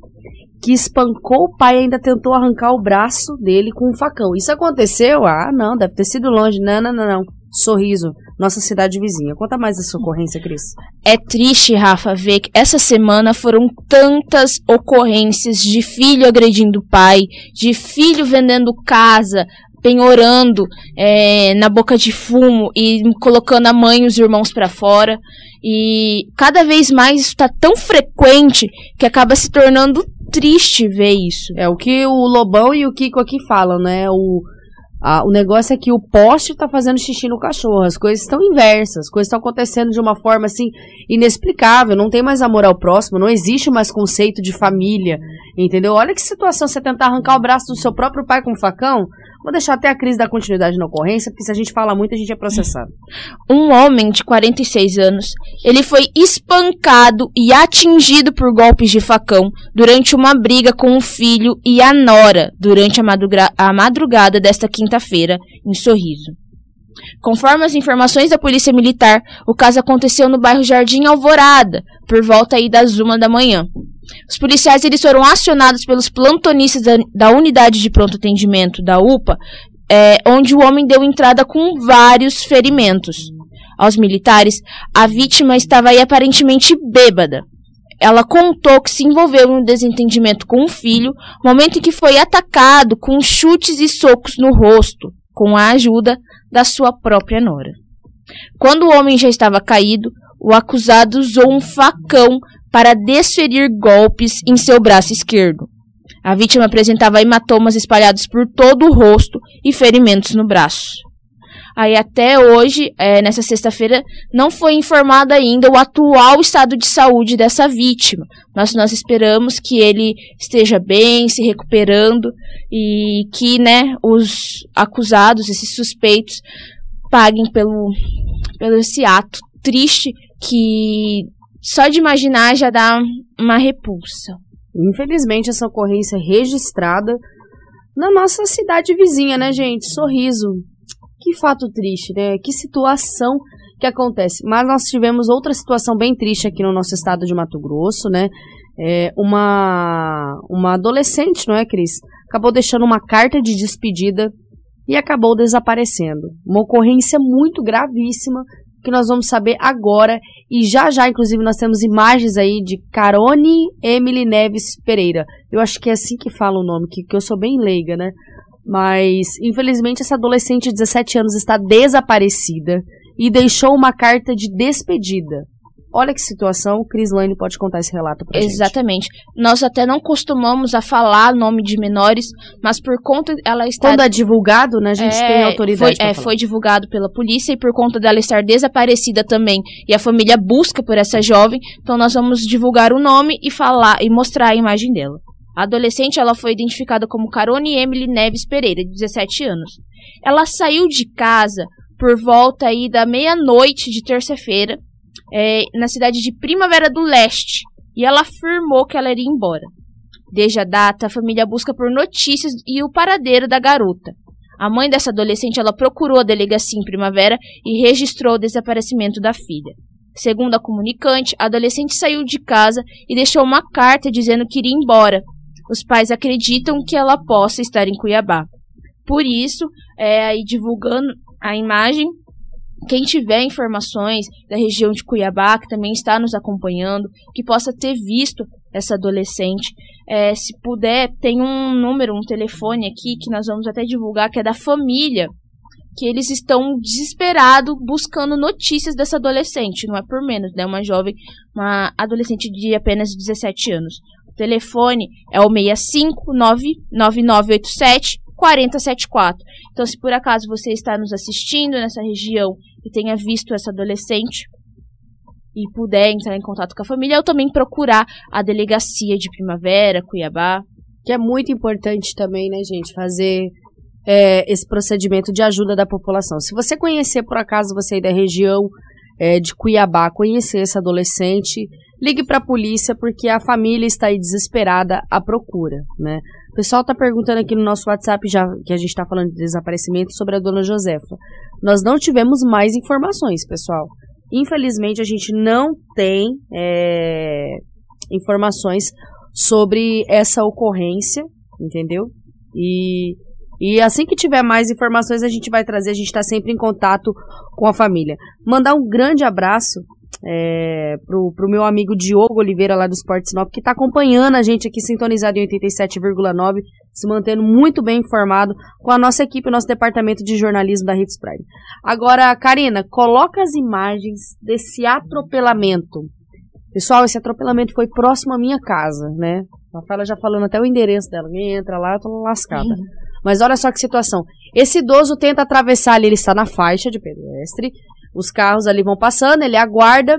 que espancou o pai e ainda tentou arrancar o braço dele com um facão. Isso aconteceu? Ah, não, deve ter sido longe. Não, não, não, não. Sorriso, nossa cidade vizinha. Conta mais essa ocorrência, Cris. É triste, Rafa, ver que essa semana foram tantas ocorrências de filho agredindo pai, de filho vendendo casa, penhorando é, na boca de fumo e colocando a mãe e os irmãos para fora. E cada vez mais isso está tão frequente que acaba se tornando triste ver isso. É o que o Lobão e o Kiko aqui falam, né? O, a, o negócio é que o poste tá fazendo xixi no cachorro. As coisas estão inversas. As coisas estão acontecendo de uma forma assim inexplicável. Não tem mais amor ao próximo. Não existe mais conceito de família. Entendeu? Olha que situação você tentar arrancar o braço do seu próprio pai com um facão. Vou deixar até a crise da continuidade na ocorrência, porque se a gente fala muito, a gente é processado. Um homem de 46 anos, ele foi espancado e atingido por golpes de facão durante uma briga com o filho e a nora durante a, a madrugada desta quinta-feira, em Sorriso. Conforme as informações da Polícia Militar, o caso aconteceu no bairro Jardim Alvorada, por volta aí das uma da manhã. Os policiais eles foram acionados pelos plantonistas da, da unidade de pronto atendimento da UPA, é, onde o homem deu entrada com vários ferimentos. Aos militares, a vítima estava aí aparentemente bêbada. Ela contou que se envolveu em um desentendimento com o filho, momento em que foi atacado com chutes e socos no rosto, com a ajuda da sua própria nora. Quando o homem já estava caído, o acusado usou um facão para desferir golpes em seu braço esquerdo. A vítima apresentava hematomas espalhados por todo o rosto e ferimentos no braço. Aí até hoje, é, nessa sexta-feira, não foi informado ainda o atual estado de saúde dessa vítima. Mas nós esperamos que ele esteja bem, se recuperando e que, né, os acusados, esses suspeitos, paguem pelo, pelo esse ato triste que só de imaginar já dá uma repulsa. Infelizmente, essa ocorrência é registrada na nossa cidade vizinha, né, gente? Sorriso. Que fato triste, né? Que situação que acontece. Mas nós tivemos outra situação bem triste aqui no nosso estado de Mato Grosso, né? É uma, uma adolescente, não é, Cris? Acabou deixando uma carta de despedida e acabou desaparecendo. Uma ocorrência muito gravíssima que nós vamos saber agora. E já já, inclusive, nós temos imagens aí de Carone Emily Neves Pereira. Eu acho que é assim que fala o nome, que, que eu sou bem leiga, né? Mas, infelizmente, essa adolescente de 17 anos está desaparecida e deixou uma carta de despedida. Olha que situação, o Cris Lane pode contar esse relato pra Exatamente. Gente. Nós até não costumamos a falar nome de menores, mas por conta ela estar... Quando é divulgado, né, a gente é, tem autoridade foi, é, foi divulgado pela polícia e por conta dela estar desaparecida também e a família busca por essa jovem, então nós vamos divulgar o nome e falar e mostrar a imagem dela. A adolescente ela foi identificada como Carone Emily Neves Pereira, de 17 anos. Ela saiu de casa por volta aí da meia-noite de terça-feira é, na cidade de Primavera do Leste e ela afirmou que ela iria embora. Desde a data, a família busca por notícias e o paradeiro da garota. A mãe dessa adolescente ela procurou a delegacia em Primavera e registrou o desaparecimento da filha. Segundo a comunicante, a adolescente saiu de casa e deixou uma carta dizendo que iria embora. Os pais acreditam que ela possa estar em Cuiabá. Por isso, é, divulgando a imagem, quem tiver informações da região de Cuiabá, que também está nos acompanhando, que possa ter visto essa adolescente, é, se puder, tem um número, um telefone aqui que nós vamos até divulgar, que é da família, que eles estão desesperados buscando notícias dessa adolescente, não é por menos, né? Uma jovem, uma adolescente de apenas 17 anos. O telefone é o 6599987 4074. Então, se por acaso você está nos assistindo nessa região e tenha visto essa adolescente e puder entrar em contato com a família, ou também procurar a delegacia de Primavera, Cuiabá. Que é muito importante também, né, gente, fazer é, esse procedimento de ajuda da população. Se você conhecer, por acaso, você aí da região é, de Cuiabá, conhecer esse adolescente, ligue para a polícia, porque a família está aí desesperada à procura, né? O pessoal está perguntando aqui no nosso WhatsApp, já que a gente está falando de desaparecimento, sobre a dona Josefa. Nós não tivemos mais informações, pessoal. Infelizmente, a gente não tem é, informações sobre essa ocorrência, entendeu? E, e assim que tiver mais informações, a gente vai trazer. A gente está sempre em contato com a família. Mandar um grande abraço é, pro, pro meu amigo Diogo Oliveira lá do Sport Sinop, que está acompanhando a gente aqui sintonizado em 87,9, se mantendo muito bem informado com a nossa equipe, o nosso departamento de jornalismo da Hits Prime. Agora, Karina, coloca as imagens desse atropelamento. Pessoal, esse atropelamento foi próximo à minha casa, né? A Rafaela já falando até o endereço dela. Entra lá, eu tô lascada. Uhum. Mas olha só que situação. Esse idoso tenta atravessar ali, ele está na faixa de pedestre. Os carros ali vão passando, ele aguarda.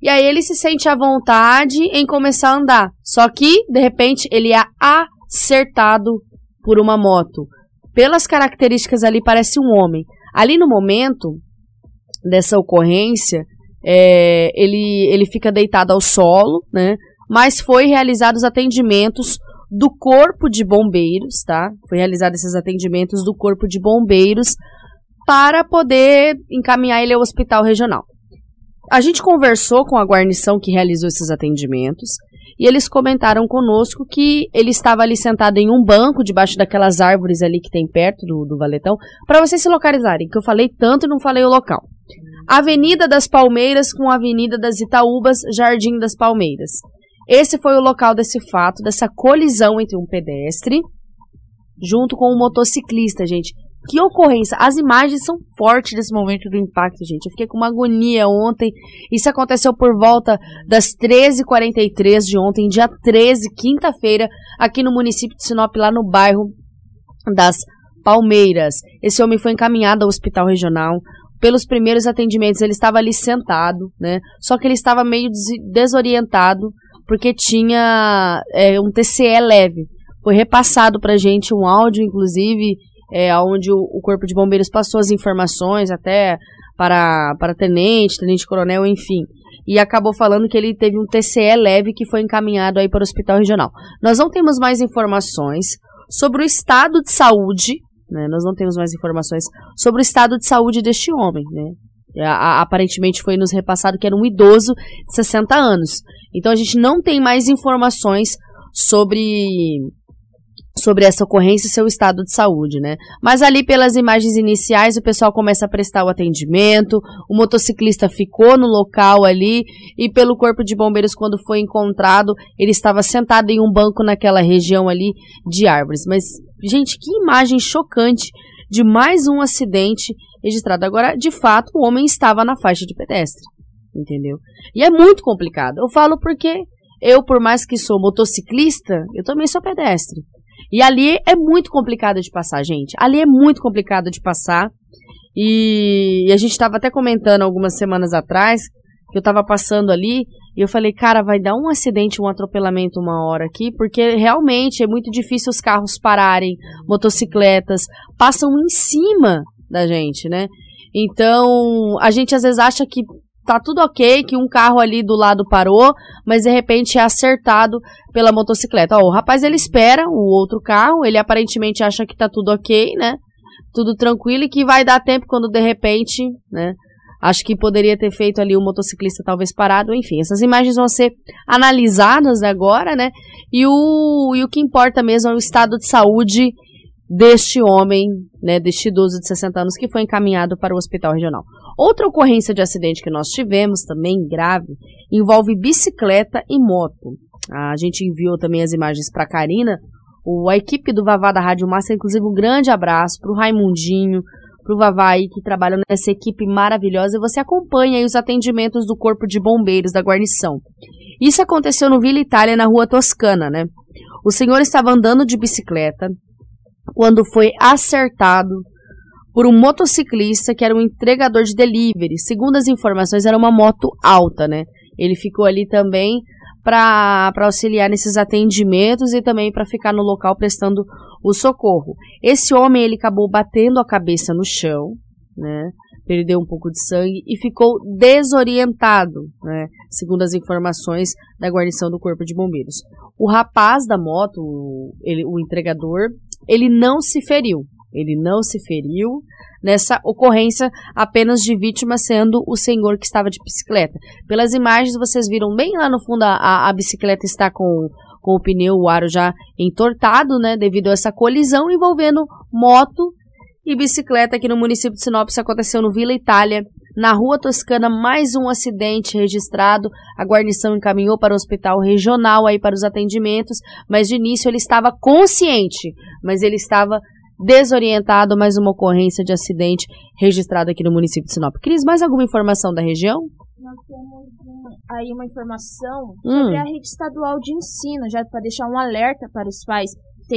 E aí ele se sente à vontade em começar a andar. Só que, de repente, ele é acertado por uma moto. Pelas características ali, parece um homem. Ali no momento dessa ocorrência, é, ele, ele fica deitado ao solo, né? Mas foi realizados atendimentos do Corpo de Bombeiros, tá? Foi realizado esses atendimentos do Corpo de Bombeiros para poder encaminhar ele ao hospital regional. A gente conversou com a guarnição que realizou esses atendimentos e eles comentaram conosco que ele estava ali sentado em um banco debaixo daquelas árvores ali que tem perto do, do valetão, para vocês se localizarem, que eu falei tanto e não falei o local. Avenida das Palmeiras com Avenida das Itaúbas, Jardim das Palmeiras. Esse foi o local desse fato, dessa colisão entre um pedestre junto com um motociclista, gente. Que ocorrência! As imagens são fortes desse momento do impacto, gente. Eu fiquei com uma agonia ontem. Isso aconteceu por volta das 13h43 de ontem, dia 13, quinta-feira, aqui no município de Sinop, lá no bairro das Palmeiras. Esse homem foi encaminhado ao hospital regional. Pelos primeiros atendimentos, ele estava ali sentado, né? Só que ele estava meio desorientado, porque tinha é, um TCE leve. Foi repassado pra gente um áudio, inclusive, é, onde o, o, Corpo de Bombeiros passou as informações até para, para tenente, tenente coronel, enfim. E acabou falando que ele teve um TCE leve que foi encaminhado aí para o hospital regional. Nós não temos mais informações sobre o estado de saúde, né? Nós não temos mais informações sobre o estado de saúde deste homem, né? A, aparentemente foi nos repassado que era um idoso de 60 anos. Então a gente não tem mais informações sobre sobre essa ocorrência e seu estado de saúde, né? Mas ali pelas imagens iniciais o pessoal começa a prestar o atendimento, o motociclista ficou no local ali e pelo corpo de bombeiros quando foi encontrado, ele estava sentado em um banco naquela região ali de árvores. Mas gente, que imagem chocante de mais um acidente registrado. Agora, de fato, o homem estava na faixa de pedestre, entendeu? E é muito complicado. Eu falo porque eu, por mais que sou motociclista, eu também sou pedestre. E ali é muito complicado de passar, gente. Ali é muito complicado de passar. E, e a gente estava até comentando algumas semanas atrás que eu estava passando ali e eu falei, cara, vai dar um acidente, um atropelamento uma hora aqui, porque realmente é muito difícil os carros pararem, motocicletas passam em cima da gente, né? Então, a gente às vezes acha que tá tudo ok, que um carro ali do lado parou, mas de repente é acertado pela motocicleta. Ó, o rapaz ele espera o outro carro, ele aparentemente acha que tá tudo ok, né? Tudo tranquilo e que vai dar tempo quando de repente, né? Acho que poderia ter feito ali o motociclista talvez parado, enfim. Essas imagens vão ser analisadas agora, né? E o, e o que importa mesmo é o estado de saúde deste homem, né, deste idoso de 60 anos que foi encaminhado para o hospital regional. Outra ocorrência de acidente que nós tivemos, também grave, envolve bicicleta e moto. A gente enviou também as imagens para a Karina. O, a equipe do Vavá da Rádio Massa, inclusive um grande abraço para o Raimundinho, para o Vavá aí que trabalha nessa equipe maravilhosa. E você acompanha aí os atendimentos do Corpo de Bombeiros da guarnição. Isso aconteceu no Vila Itália, na rua Toscana, né? O senhor estava andando de bicicleta quando foi acertado por um motociclista que era um entregador de delivery. Segundo as informações, era uma moto alta, né? Ele ficou ali também para auxiliar nesses atendimentos e também para ficar no local prestando o socorro. Esse homem ele acabou batendo a cabeça no chão, né? Perdeu um pouco de sangue e ficou desorientado, né? Segundo as informações da guarnição do Corpo de Bombeiros. O rapaz da moto, ele, o entregador, ele não se feriu, Ele não se feriu nessa ocorrência apenas de vítima sendo o senhor que estava de bicicleta. Pelas imagens vocês viram bem lá no fundo a, a bicicleta está com, com o pneu, o aro já entortado, né, devido a essa colisão envolvendo moto e bicicleta aqui no município de Sinop. Isso aconteceu no Vila Itália. Na rua Toscana, mais um acidente registrado. A guarnição encaminhou para o hospital regional aí para os atendimentos, mas de início ele estava consciente, mas ele estava desorientado. Mais uma ocorrência de acidente registrado aqui no município de Sinop. Cris, mais alguma informação da região? Nós temos aí uma informação sobre hum. a rede estadual de ensino, já para deixar um alerta para os pais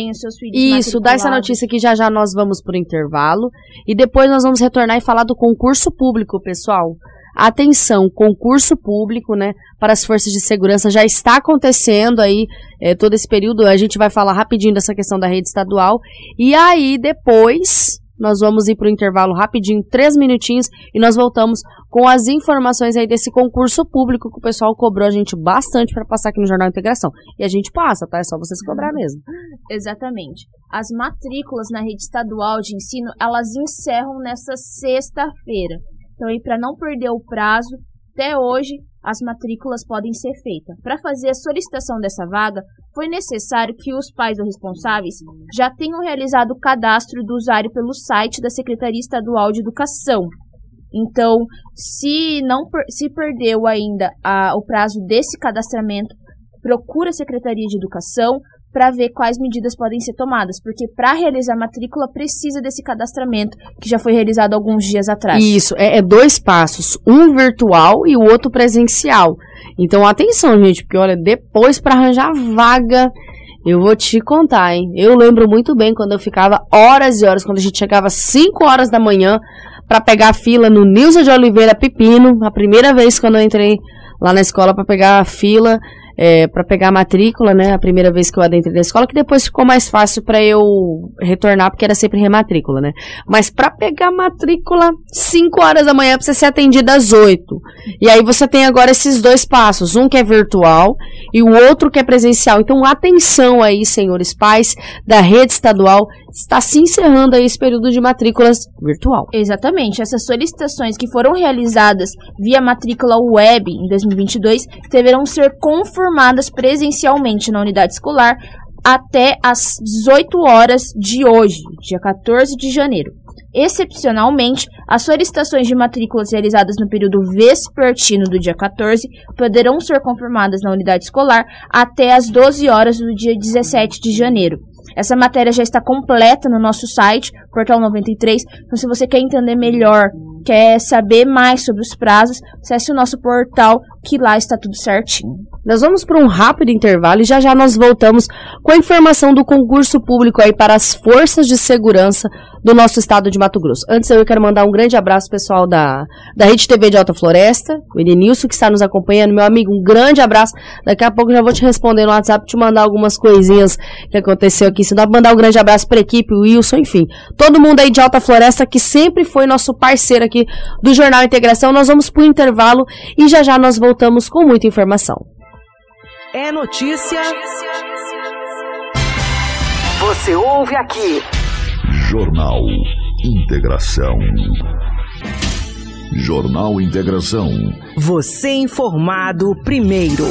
os seus filhos Isso, dá essa notícia que já já nós vamos por intervalo. E depois nós vamos retornar e falar do concurso público, pessoal. Atenção, concurso público, né, para as forças de segurança já está acontecendo aí é, todo esse período. A gente vai falar rapidinho dessa questão da rede estadual. E aí, depois, nós vamos ir para o intervalo rapidinho, três minutinhos, e nós voltamos com as informações aí desse concurso público que o pessoal cobrou a gente bastante para passar aqui no Jornal Integração. E a gente passa, tá? É só vocês cobrar mesmo. Exatamente. As matrículas na rede estadual de ensino, elas encerram nessa sexta-feira. Então, para não perder o prazo, até hoje as matrículas podem ser feitas. Para fazer a solicitação dessa vaga, foi necessário que os pais ou responsáveis já tenham realizado o cadastro do usuário pelo site da Secretaria Estadual de Educação. Então, se não se perdeu ainda a, o prazo desse cadastramento, procura a Secretaria de Educação para ver quais medidas podem ser tomadas, porque para realizar matrícula precisa desse cadastramento que já foi realizado alguns dias atrás. Isso, é, é dois passos, um virtual e o outro presencial. Então atenção, gente, porque olha, depois para arranjar vaga, eu vou te contar, hein? Eu lembro muito bem quando eu ficava horas e horas, quando a gente chegava às 5 horas da manhã para pegar a fila no Nilson de Oliveira Pepino, a primeira vez quando eu entrei lá na escola para pegar a fila é, para pegar a matrícula, né? A primeira vez que eu adentrei na escola, que depois ficou mais fácil para eu retornar, porque era sempre rematrícula, né? Mas para pegar matrícula, 5 horas da manhã, você ser atendido às 8. E aí você tem agora esses dois passos, um que é virtual e o outro que é presencial. Então, atenção aí, senhores pais da rede estadual, está se encerrando esse período de matrículas virtual. Exatamente. Essas solicitações que foram realizadas via matrícula web em 2022 deverão ser conformadas presencialmente na unidade escolar até às 18 horas de hoje, dia 14 de janeiro. Excepcionalmente, as solicitações de matrículas realizadas no período vespertino do dia 14 poderão ser confirmadas na unidade escolar até às 12 horas do dia 17 de janeiro. Essa matéria já está completa no nosso site, Portal 93. Então, se você quer entender melhor, quer saber mais sobre os prazos, acesse o nosso portal, que lá está tudo certinho. Nós vamos para um rápido intervalo e já já nós voltamos com a informação do concurso público aí para as forças de segurança do nosso estado de Mato Grosso. Antes eu quero mandar um grande abraço pessoal da, da Rede TV de Alta Floresta, o Edenilson que está nos acompanhando, meu amigo, um grande abraço. Daqui a pouco já vou te responder no WhatsApp, te mandar algumas coisinhas que aconteceu aqui. Se dá mandar um grande abraço para a equipe, o Wilson, enfim. Todo mundo aí de Alta Floresta que sempre foi nosso parceiro aqui do Jornal Integração. Nós vamos para o intervalo e já já nós voltamos com muita informação. É notícia. Você ouve aqui. Jornal Integração. Jornal Integração. Você informado primeiro.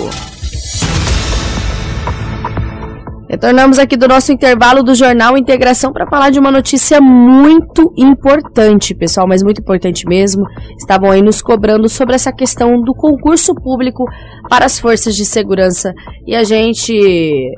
Retornamos aqui do nosso intervalo do Jornal Integração para falar de uma notícia muito importante, pessoal, mas muito importante mesmo. Estavam aí nos cobrando sobre essa questão do concurso público para as forças de segurança e a gente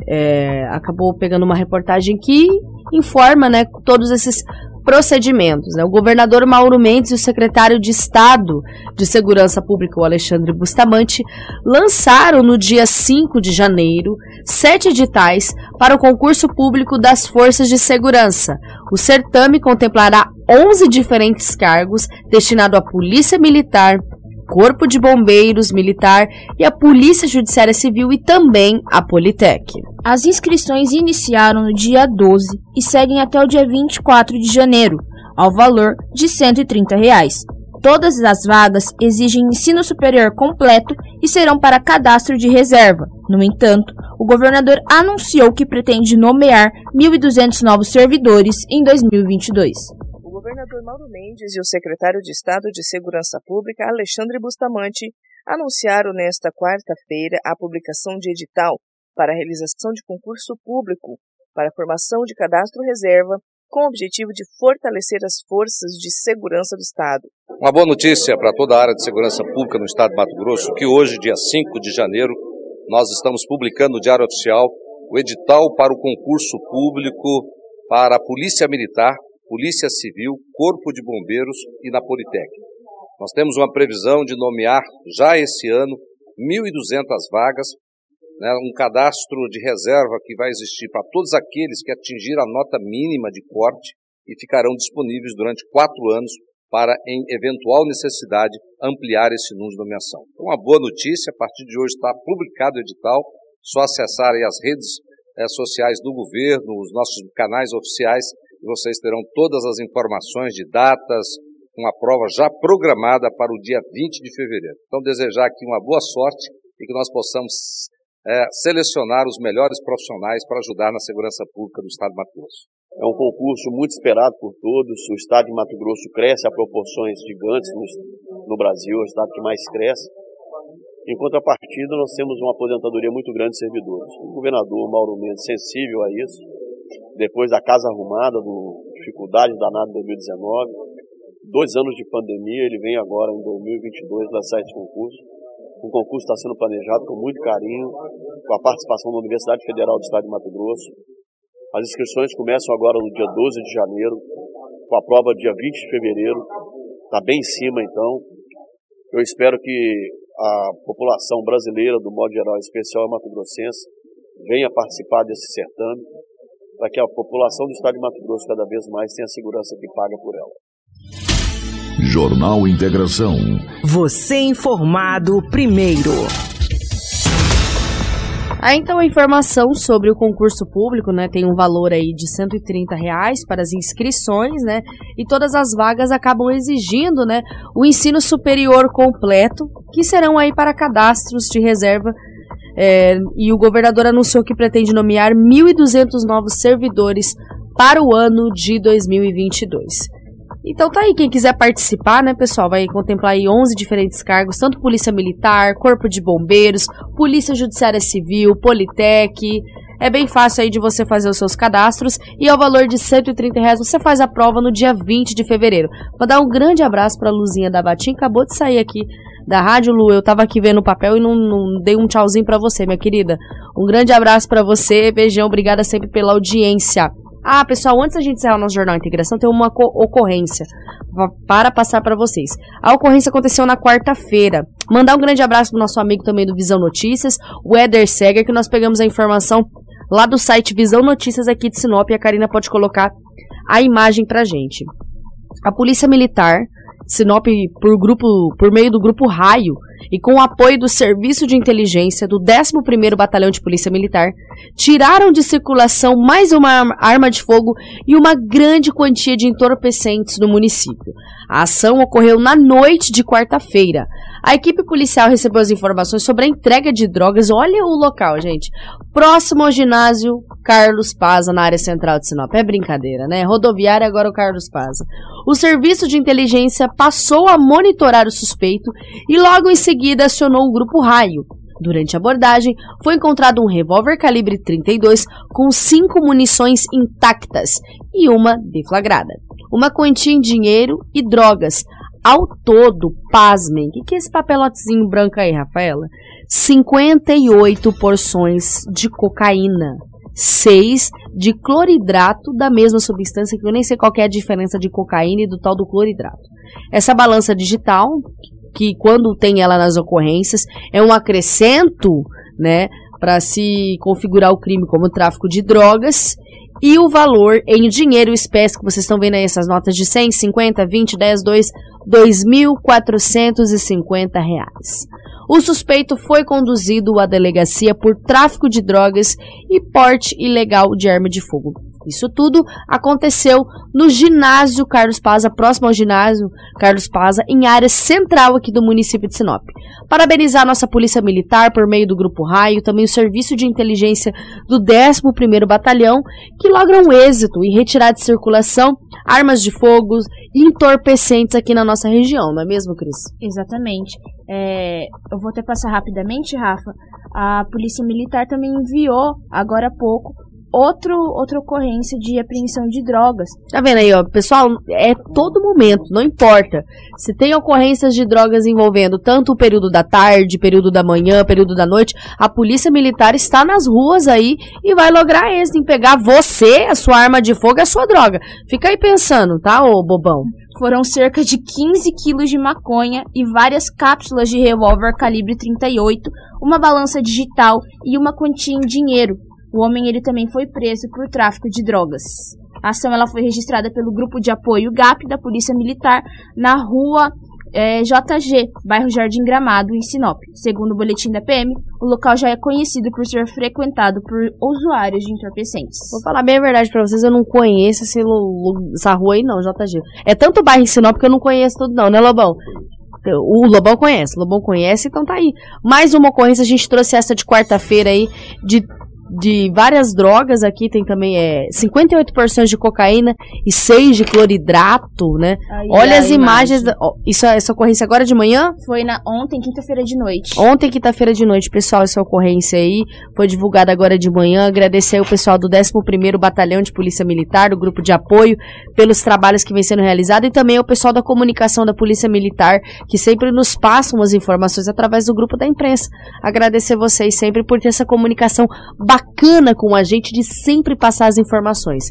é, acabou pegando uma reportagem que informa, né, todos esses procedimentos. Né? O governador Mauro Mendes e o secretário de Estado de Segurança Pública, o Alexandre Bustamante, lançaram no dia 5 de janeiro sete editais para o concurso público das Forças de Segurança. O certame contemplará 11 diferentes cargos destinados à Polícia Militar, Corpo de Bombeiros Militar e a Polícia Judiciária Civil e também a Politec. As inscrições iniciaram no dia 12 e seguem até o dia 24 de janeiro, ao valor de 130 reais. Todas as vagas exigem ensino superior completo e serão para cadastro de reserva. No entanto, o governador anunciou que pretende nomear 1.200 novos servidores em 2022. Governador Mauro Mendes e o secretário de Estado de Segurança Pública, Alexandre Bustamante, anunciaram nesta quarta-feira a publicação de edital para a realização de concurso público para a formação de cadastro reserva com o objetivo de fortalecer as forças de segurança do Estado. Uma boa notícia para toda a área de segurança pública no Estado de Mato Grosso, que hoje, dia 5 de janeiro, nós estamos publicando no Diário Oficial o edital para o concurso público para a Polícia Militar, Polícia Civil, Corpo de Bombeiros e na Politécnica. Nós temos uma previsão de nomear já esse ano 1.200 vagas né, um cadastro de reserva que vai existir para todos aqueles que atingiram a nota mínima de corte e ficarão disponíveis durante quatro anos para, em eventual necessidade, ampliar esse número de nomeação. Então, uma boa notícia, a partir de hoje está publicado o edital, só acessar as redes é, sociais do governo, os nossos canais oficiais, vocês terão todas as informações de datas, uma prova já programada para o dia 20 de fevereiro. Então, desejar aqui uma boa sorte e que nós possamos é, selecionar os melhores profissionais para ajudar na segurança pública do Estado de Mato Grosso. É um concurso muito esperado por todos. O Estado de Mato Grosso cresce a proporções gigantes no, no Brasil, é o Estado que mais cresce. Em contrapartida, nós temos uma aposentadoria muito grande de servidores. O governador Mauro Mendes, sensível a isso, depois da casa arrumada, do dificuldade danada em 2019, dois anos de pandemia, ele vem agora em 2022 lançar esse concurso o concurso está sendo planejado com muito carinho, com a participação da Universidade Federal do Estado de Mato Grosso. As inscrições começam agora no dia 12 de janeiro, com a prova dia 20 de fevereiro. Está bem em cima, então. Eu espero que a população brasileira, do modo geral, especial Mato Grossense, venha participar desse certame, para que a população do Estado de Mato Grosso cada vez mais tenha a segurança que paga por ela. Jornal Integração. Você informado primeiro. Ah, então a informação sobre o concurso público, né, tem um valor aí de 130 reais para as inscrições, né, e todas as vagas acabam exigindo, né, o ensino superior completo, que serão aí para cadastros de reserva, é, e o governador anunciou que pretende nomear 1.200 novos servidores para o ano de 2022. Então tá aí, quem quiser participar, né, pessoal, vai contemplar aí 11 diferentes cargos, tanto Polícia Militar, Corpo de Bombeiros, Polícia Judiciária Civil, Politec. É bem fácil aí de você fazer os seus cadastros e ao valor de 130 reais você faz a prova no dia 20 de fevereiro. Vou dar um grande abraço pra Luzinha da Batim, acabou de sair aqui da Rádio Lu. Eu tava aqui vendo o papel e não, não dei um tchauzinho para você, minha querida. Um grande abraço para você, beijão, obrigada sempre pela audiência. Ah, pessoal, antes da gente encerrar o nosso Jornal Integração, tem uma ocorrência para passar para vocês. A ocorrência aconteceu na quarta-feira. Mandar um grande abraço pro nosso amigo também do Visão Notícias, o Eder Seger, que nós pegamos a informação lá do site Visão Notícias aqui de Sinop e a Karina pode colocar a imagem pra gente. A Polícia Militar Sinop por grupo por meio do grupo Raio e com o apoio do Serviço de Inteligência do 11º Batalhão de Polícia Militar, tiraram de circulação mais uma arma de fogo e uma grande quantia de entorpecentes no município. A ação ocorreu na noite de quarta-feira. A equipe policial recebeu as informações sobre a entrega de drogas. Olha o local, gente. Próximo ao ginásio Carlos Paza, na área central de Sinop. É brincadeira, né? Rodoviária, agora o Carlos Paza. O serviço de inteligência passou a monitorar o suspeito e logo em seguida acionou o grupo Raio. Durante a abordagem, foi encontrado um revólver calibre 32 com cinco munições intactas e uma deflagrada. Uma quantia em dinheiro e drogas. Ao todo, pasmem, o que, que é esse papelotezinho branco aí, Rafaela? 58 porções de cocaína. 6 de cloridrato da mesma substância, que eu nem sei qual é a diferença de cocaína e do tal do cloridrato. Essa balança digital, que quando tem ela nas ocorrências, é um acrescento, né, para se configurar o crime como tráfico de drogas e o valor em dinheiro espécie, que vocês estão vendo aí essas notas de 100, 50, 20, 10, 2, 2.450 reais. O suspeito foi conduzido à delegacia por tráfico de drogas e porte ilegal de arma de fogo. Isso tudo aconteceu no ginásio Carlos Paza, próximo ao ginásio Carlos Paza, em área central aqui do município de Sinop. Parabenizar a nossa Polícia Militar por meio do Grupo Raio, também o Serviço de Inteligência do 11º Batalhão, que logram êxito em retirar de circulação armas de fogo e entorpecentes aqui na nossa região, não é mesmo, Cris? Exatamente. É, eu vou até passar rapidamente, Rafa. A Polícia Militar também enviou, agora há pouco, outro, outra ocorrência de apreensão de drogas. Tá vendo aí, ó, pessoal? É todo momento, não importa. Se tem ocorrências de drogas envolvendo tanto o período da tarde, período da manhã, período da noite, a polícia militar está nas ruas aí e vai lograr êxito em pegar você, a sua arma de fogo e a sua droga. Fica aí pensando, tá, ô bobão? Foram cerca de 15 quilos de maconha e várias cápsulas de revólver calibre 38, uma balança digital e uma quantia em dinheiro, o homem ele também foi preso por tráfico de drogas. A ação ela foi registrada pelo Grupo de Apoio GAP da Polícia Militar na rua é, JG, bairro Jardim Gramado, em Sinop. Segundo o boletim da PM, o local já é conhecido por ser frequentado por usuários de entorpecentes. Vou falar bem a verdade pra vocês, eu não conheço esse, essa rua aí não, JG. É tanto bairro em Sinop que eu não conheço tudo não, né, Lobão? O Lobão conhece, o Lobão conhece, então tá aí. Mais uma ocorrência, a gente trouxe essa de quarta-feira aí, de de várias drogas aqui, tem também é, 58% de cocaína e 6 de cloridrato, né? Aí, Olha as imagens. Da, isso, essa ocorrência agora de manhã? Foi na ontem, quinta-feira de noite. Ontem, quinta-feira de noite, pessoal, essa ocorrência aí foi divulgada agora de manhã. Agradecer o pessoal do 11º Batalhão de Polícia Militar, do grupo de apoio, pelos trabalhos que vem sendo realizados e também o pessoal da comunicação da Polícia Militar, que sempre nos passam as informações através do grupo da imprensa. Agradecer vocês sempre por ter essa comunicação bacana bacana com a gente de sempre passar as informações.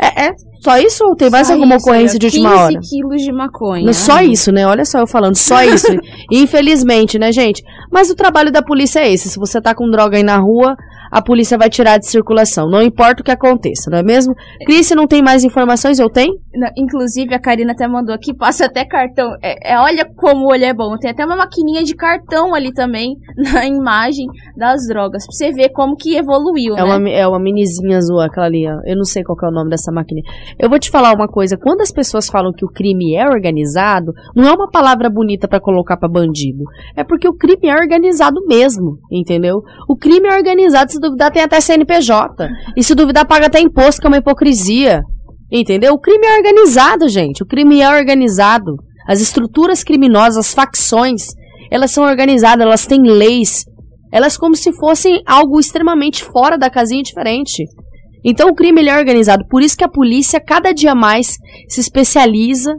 É, é só isso ou tem mais só alguma isso, ocorrência de última hora? 15 quilos de maconha. Não, só isso, né? Olha só eu falando, só isso. Infelizmente, né, gente? Mas o trabalho da polícia é esse. Se você tá com droga aí na rua, a polícia vai tirar de circulação. Não importa o que aconteça, não é mesmo? Cris, não tem mais informações? Eu tenho? Não, inclusive, a Karina até mandou aqui, passa até cartão. É, é, olha como o olho é bom. Tem até uma maquininha de cartão ali também, na imagem das drogas. Pra você ver como que evoluiu, é né? Uma, é uma minizinha azul, aquela ali, ó. Eu não sei qual é o nome dessa máquina. Eu vou te falar uma coisa. Quando as pessoas falam que o crime é organizado, não é uma palavra bonita para colocar para bandido. É porque o crime é organizado mesmo, entendeu? O crime é organizado, se duvidar, tem até CNPJ. E se duvidar, paga até imposto, que é uma hipocrisia. Entendeu? O crime é organizado, gente. O crime é organizado. As estruturas criminosas, as facções, elas são organizadas, elas têm leis. Elas como se fossem algo extremamente fora da casinha diferente. Então o crime é organizado. Por isso que a polícia cada dia mais se especializa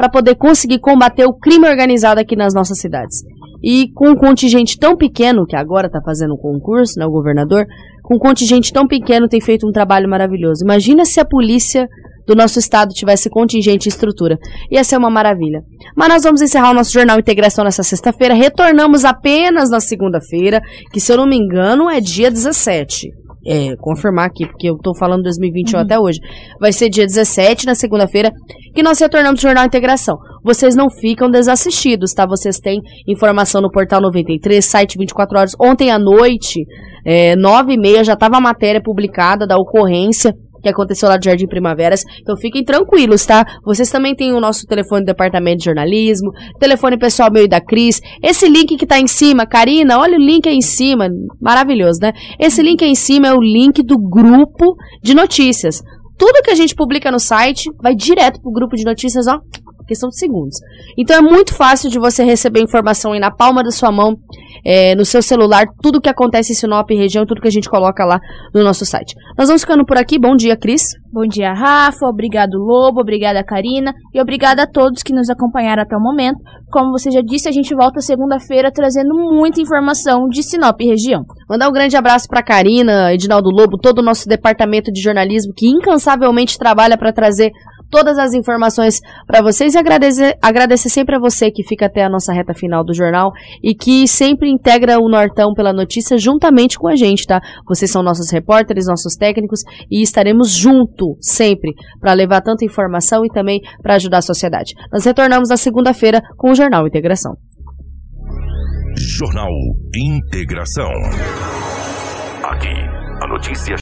para poder conseguir combater o crime organizado aqui nas nossas cidades. E com um contingente tão pequeno, que agora está fazendo um concurso, né, o governador, com um contingente tão pequeno tem feito um trabalho maravilhoso. Imagina se a polícia do nosso estado tivesse contingente e estrutura. Ia ser uma maravilha. Mas nós vamos encerrar o nosso Jornal Integração nessa sexta-feira. Retornamos apenas na segunda-feira, que se eu não me engano é dia 17 é, confirmar aqui, porque eu tô falando 2021 uhum. até hoje. Vai ser dia 17, na segunda-feira, que nós retornamos o Jornal Integração. Vocês não ficam desassistidos, tá? Vocês têm informação no Portal 93, site 24 horas. Ontem à noite, é, 9 e meia, já tava a matéria publicada da ocorrência que aconteceu lá do Jardim Primaveras. Então fiquem tranquilos, tá? Vocês também têm o nosso telefone do Departamento de Jornalismo, telefone pessoal meu e da Cris. Esse link que tá em cima, Karina, olha o link aí em cima, maravilhoso, né? Esse link aí em cima é o link do grupo de notícias. Tudo que a gente publica no site vai direto pro grupo de notícias, ó questão de segundos. Então é muito fácil de você receber informação aí na palma da sua mão, é, no seu celular, tudo o que acontece em Sinop e região, tudo que a gente coloca lá no nosso site. Nós vamos ficando por aqui. Bom dia, Cris. Bom dia, Rafa. Obrigado, Lobo. Obrigada, Karina. E obrigada a todos que nos acompanharam até o momento. Como você já disse, a gente volta segunda-feira trazendo muita informação de Sinop e região. Mandar um grande abraço para Karina, Edinaldo Lobo, todo o nosso departamento de jornalismo que incansavelmente trabalha para trazer todas as informações para vocês e agradecer, agradecer sempre a você que fica até a nossa reta final do jornal e que sempre integra o Nortão pela notícia juntamente com a gente, tá? Vocês são nossos repórteres, nossos técnicos e estaremos junto sempre para levar tanta informação e também para ajudar a sociedade. Nós retornamos na segunda-feira com o Jornal Integração. Jornal Integração. Aqui, a notícia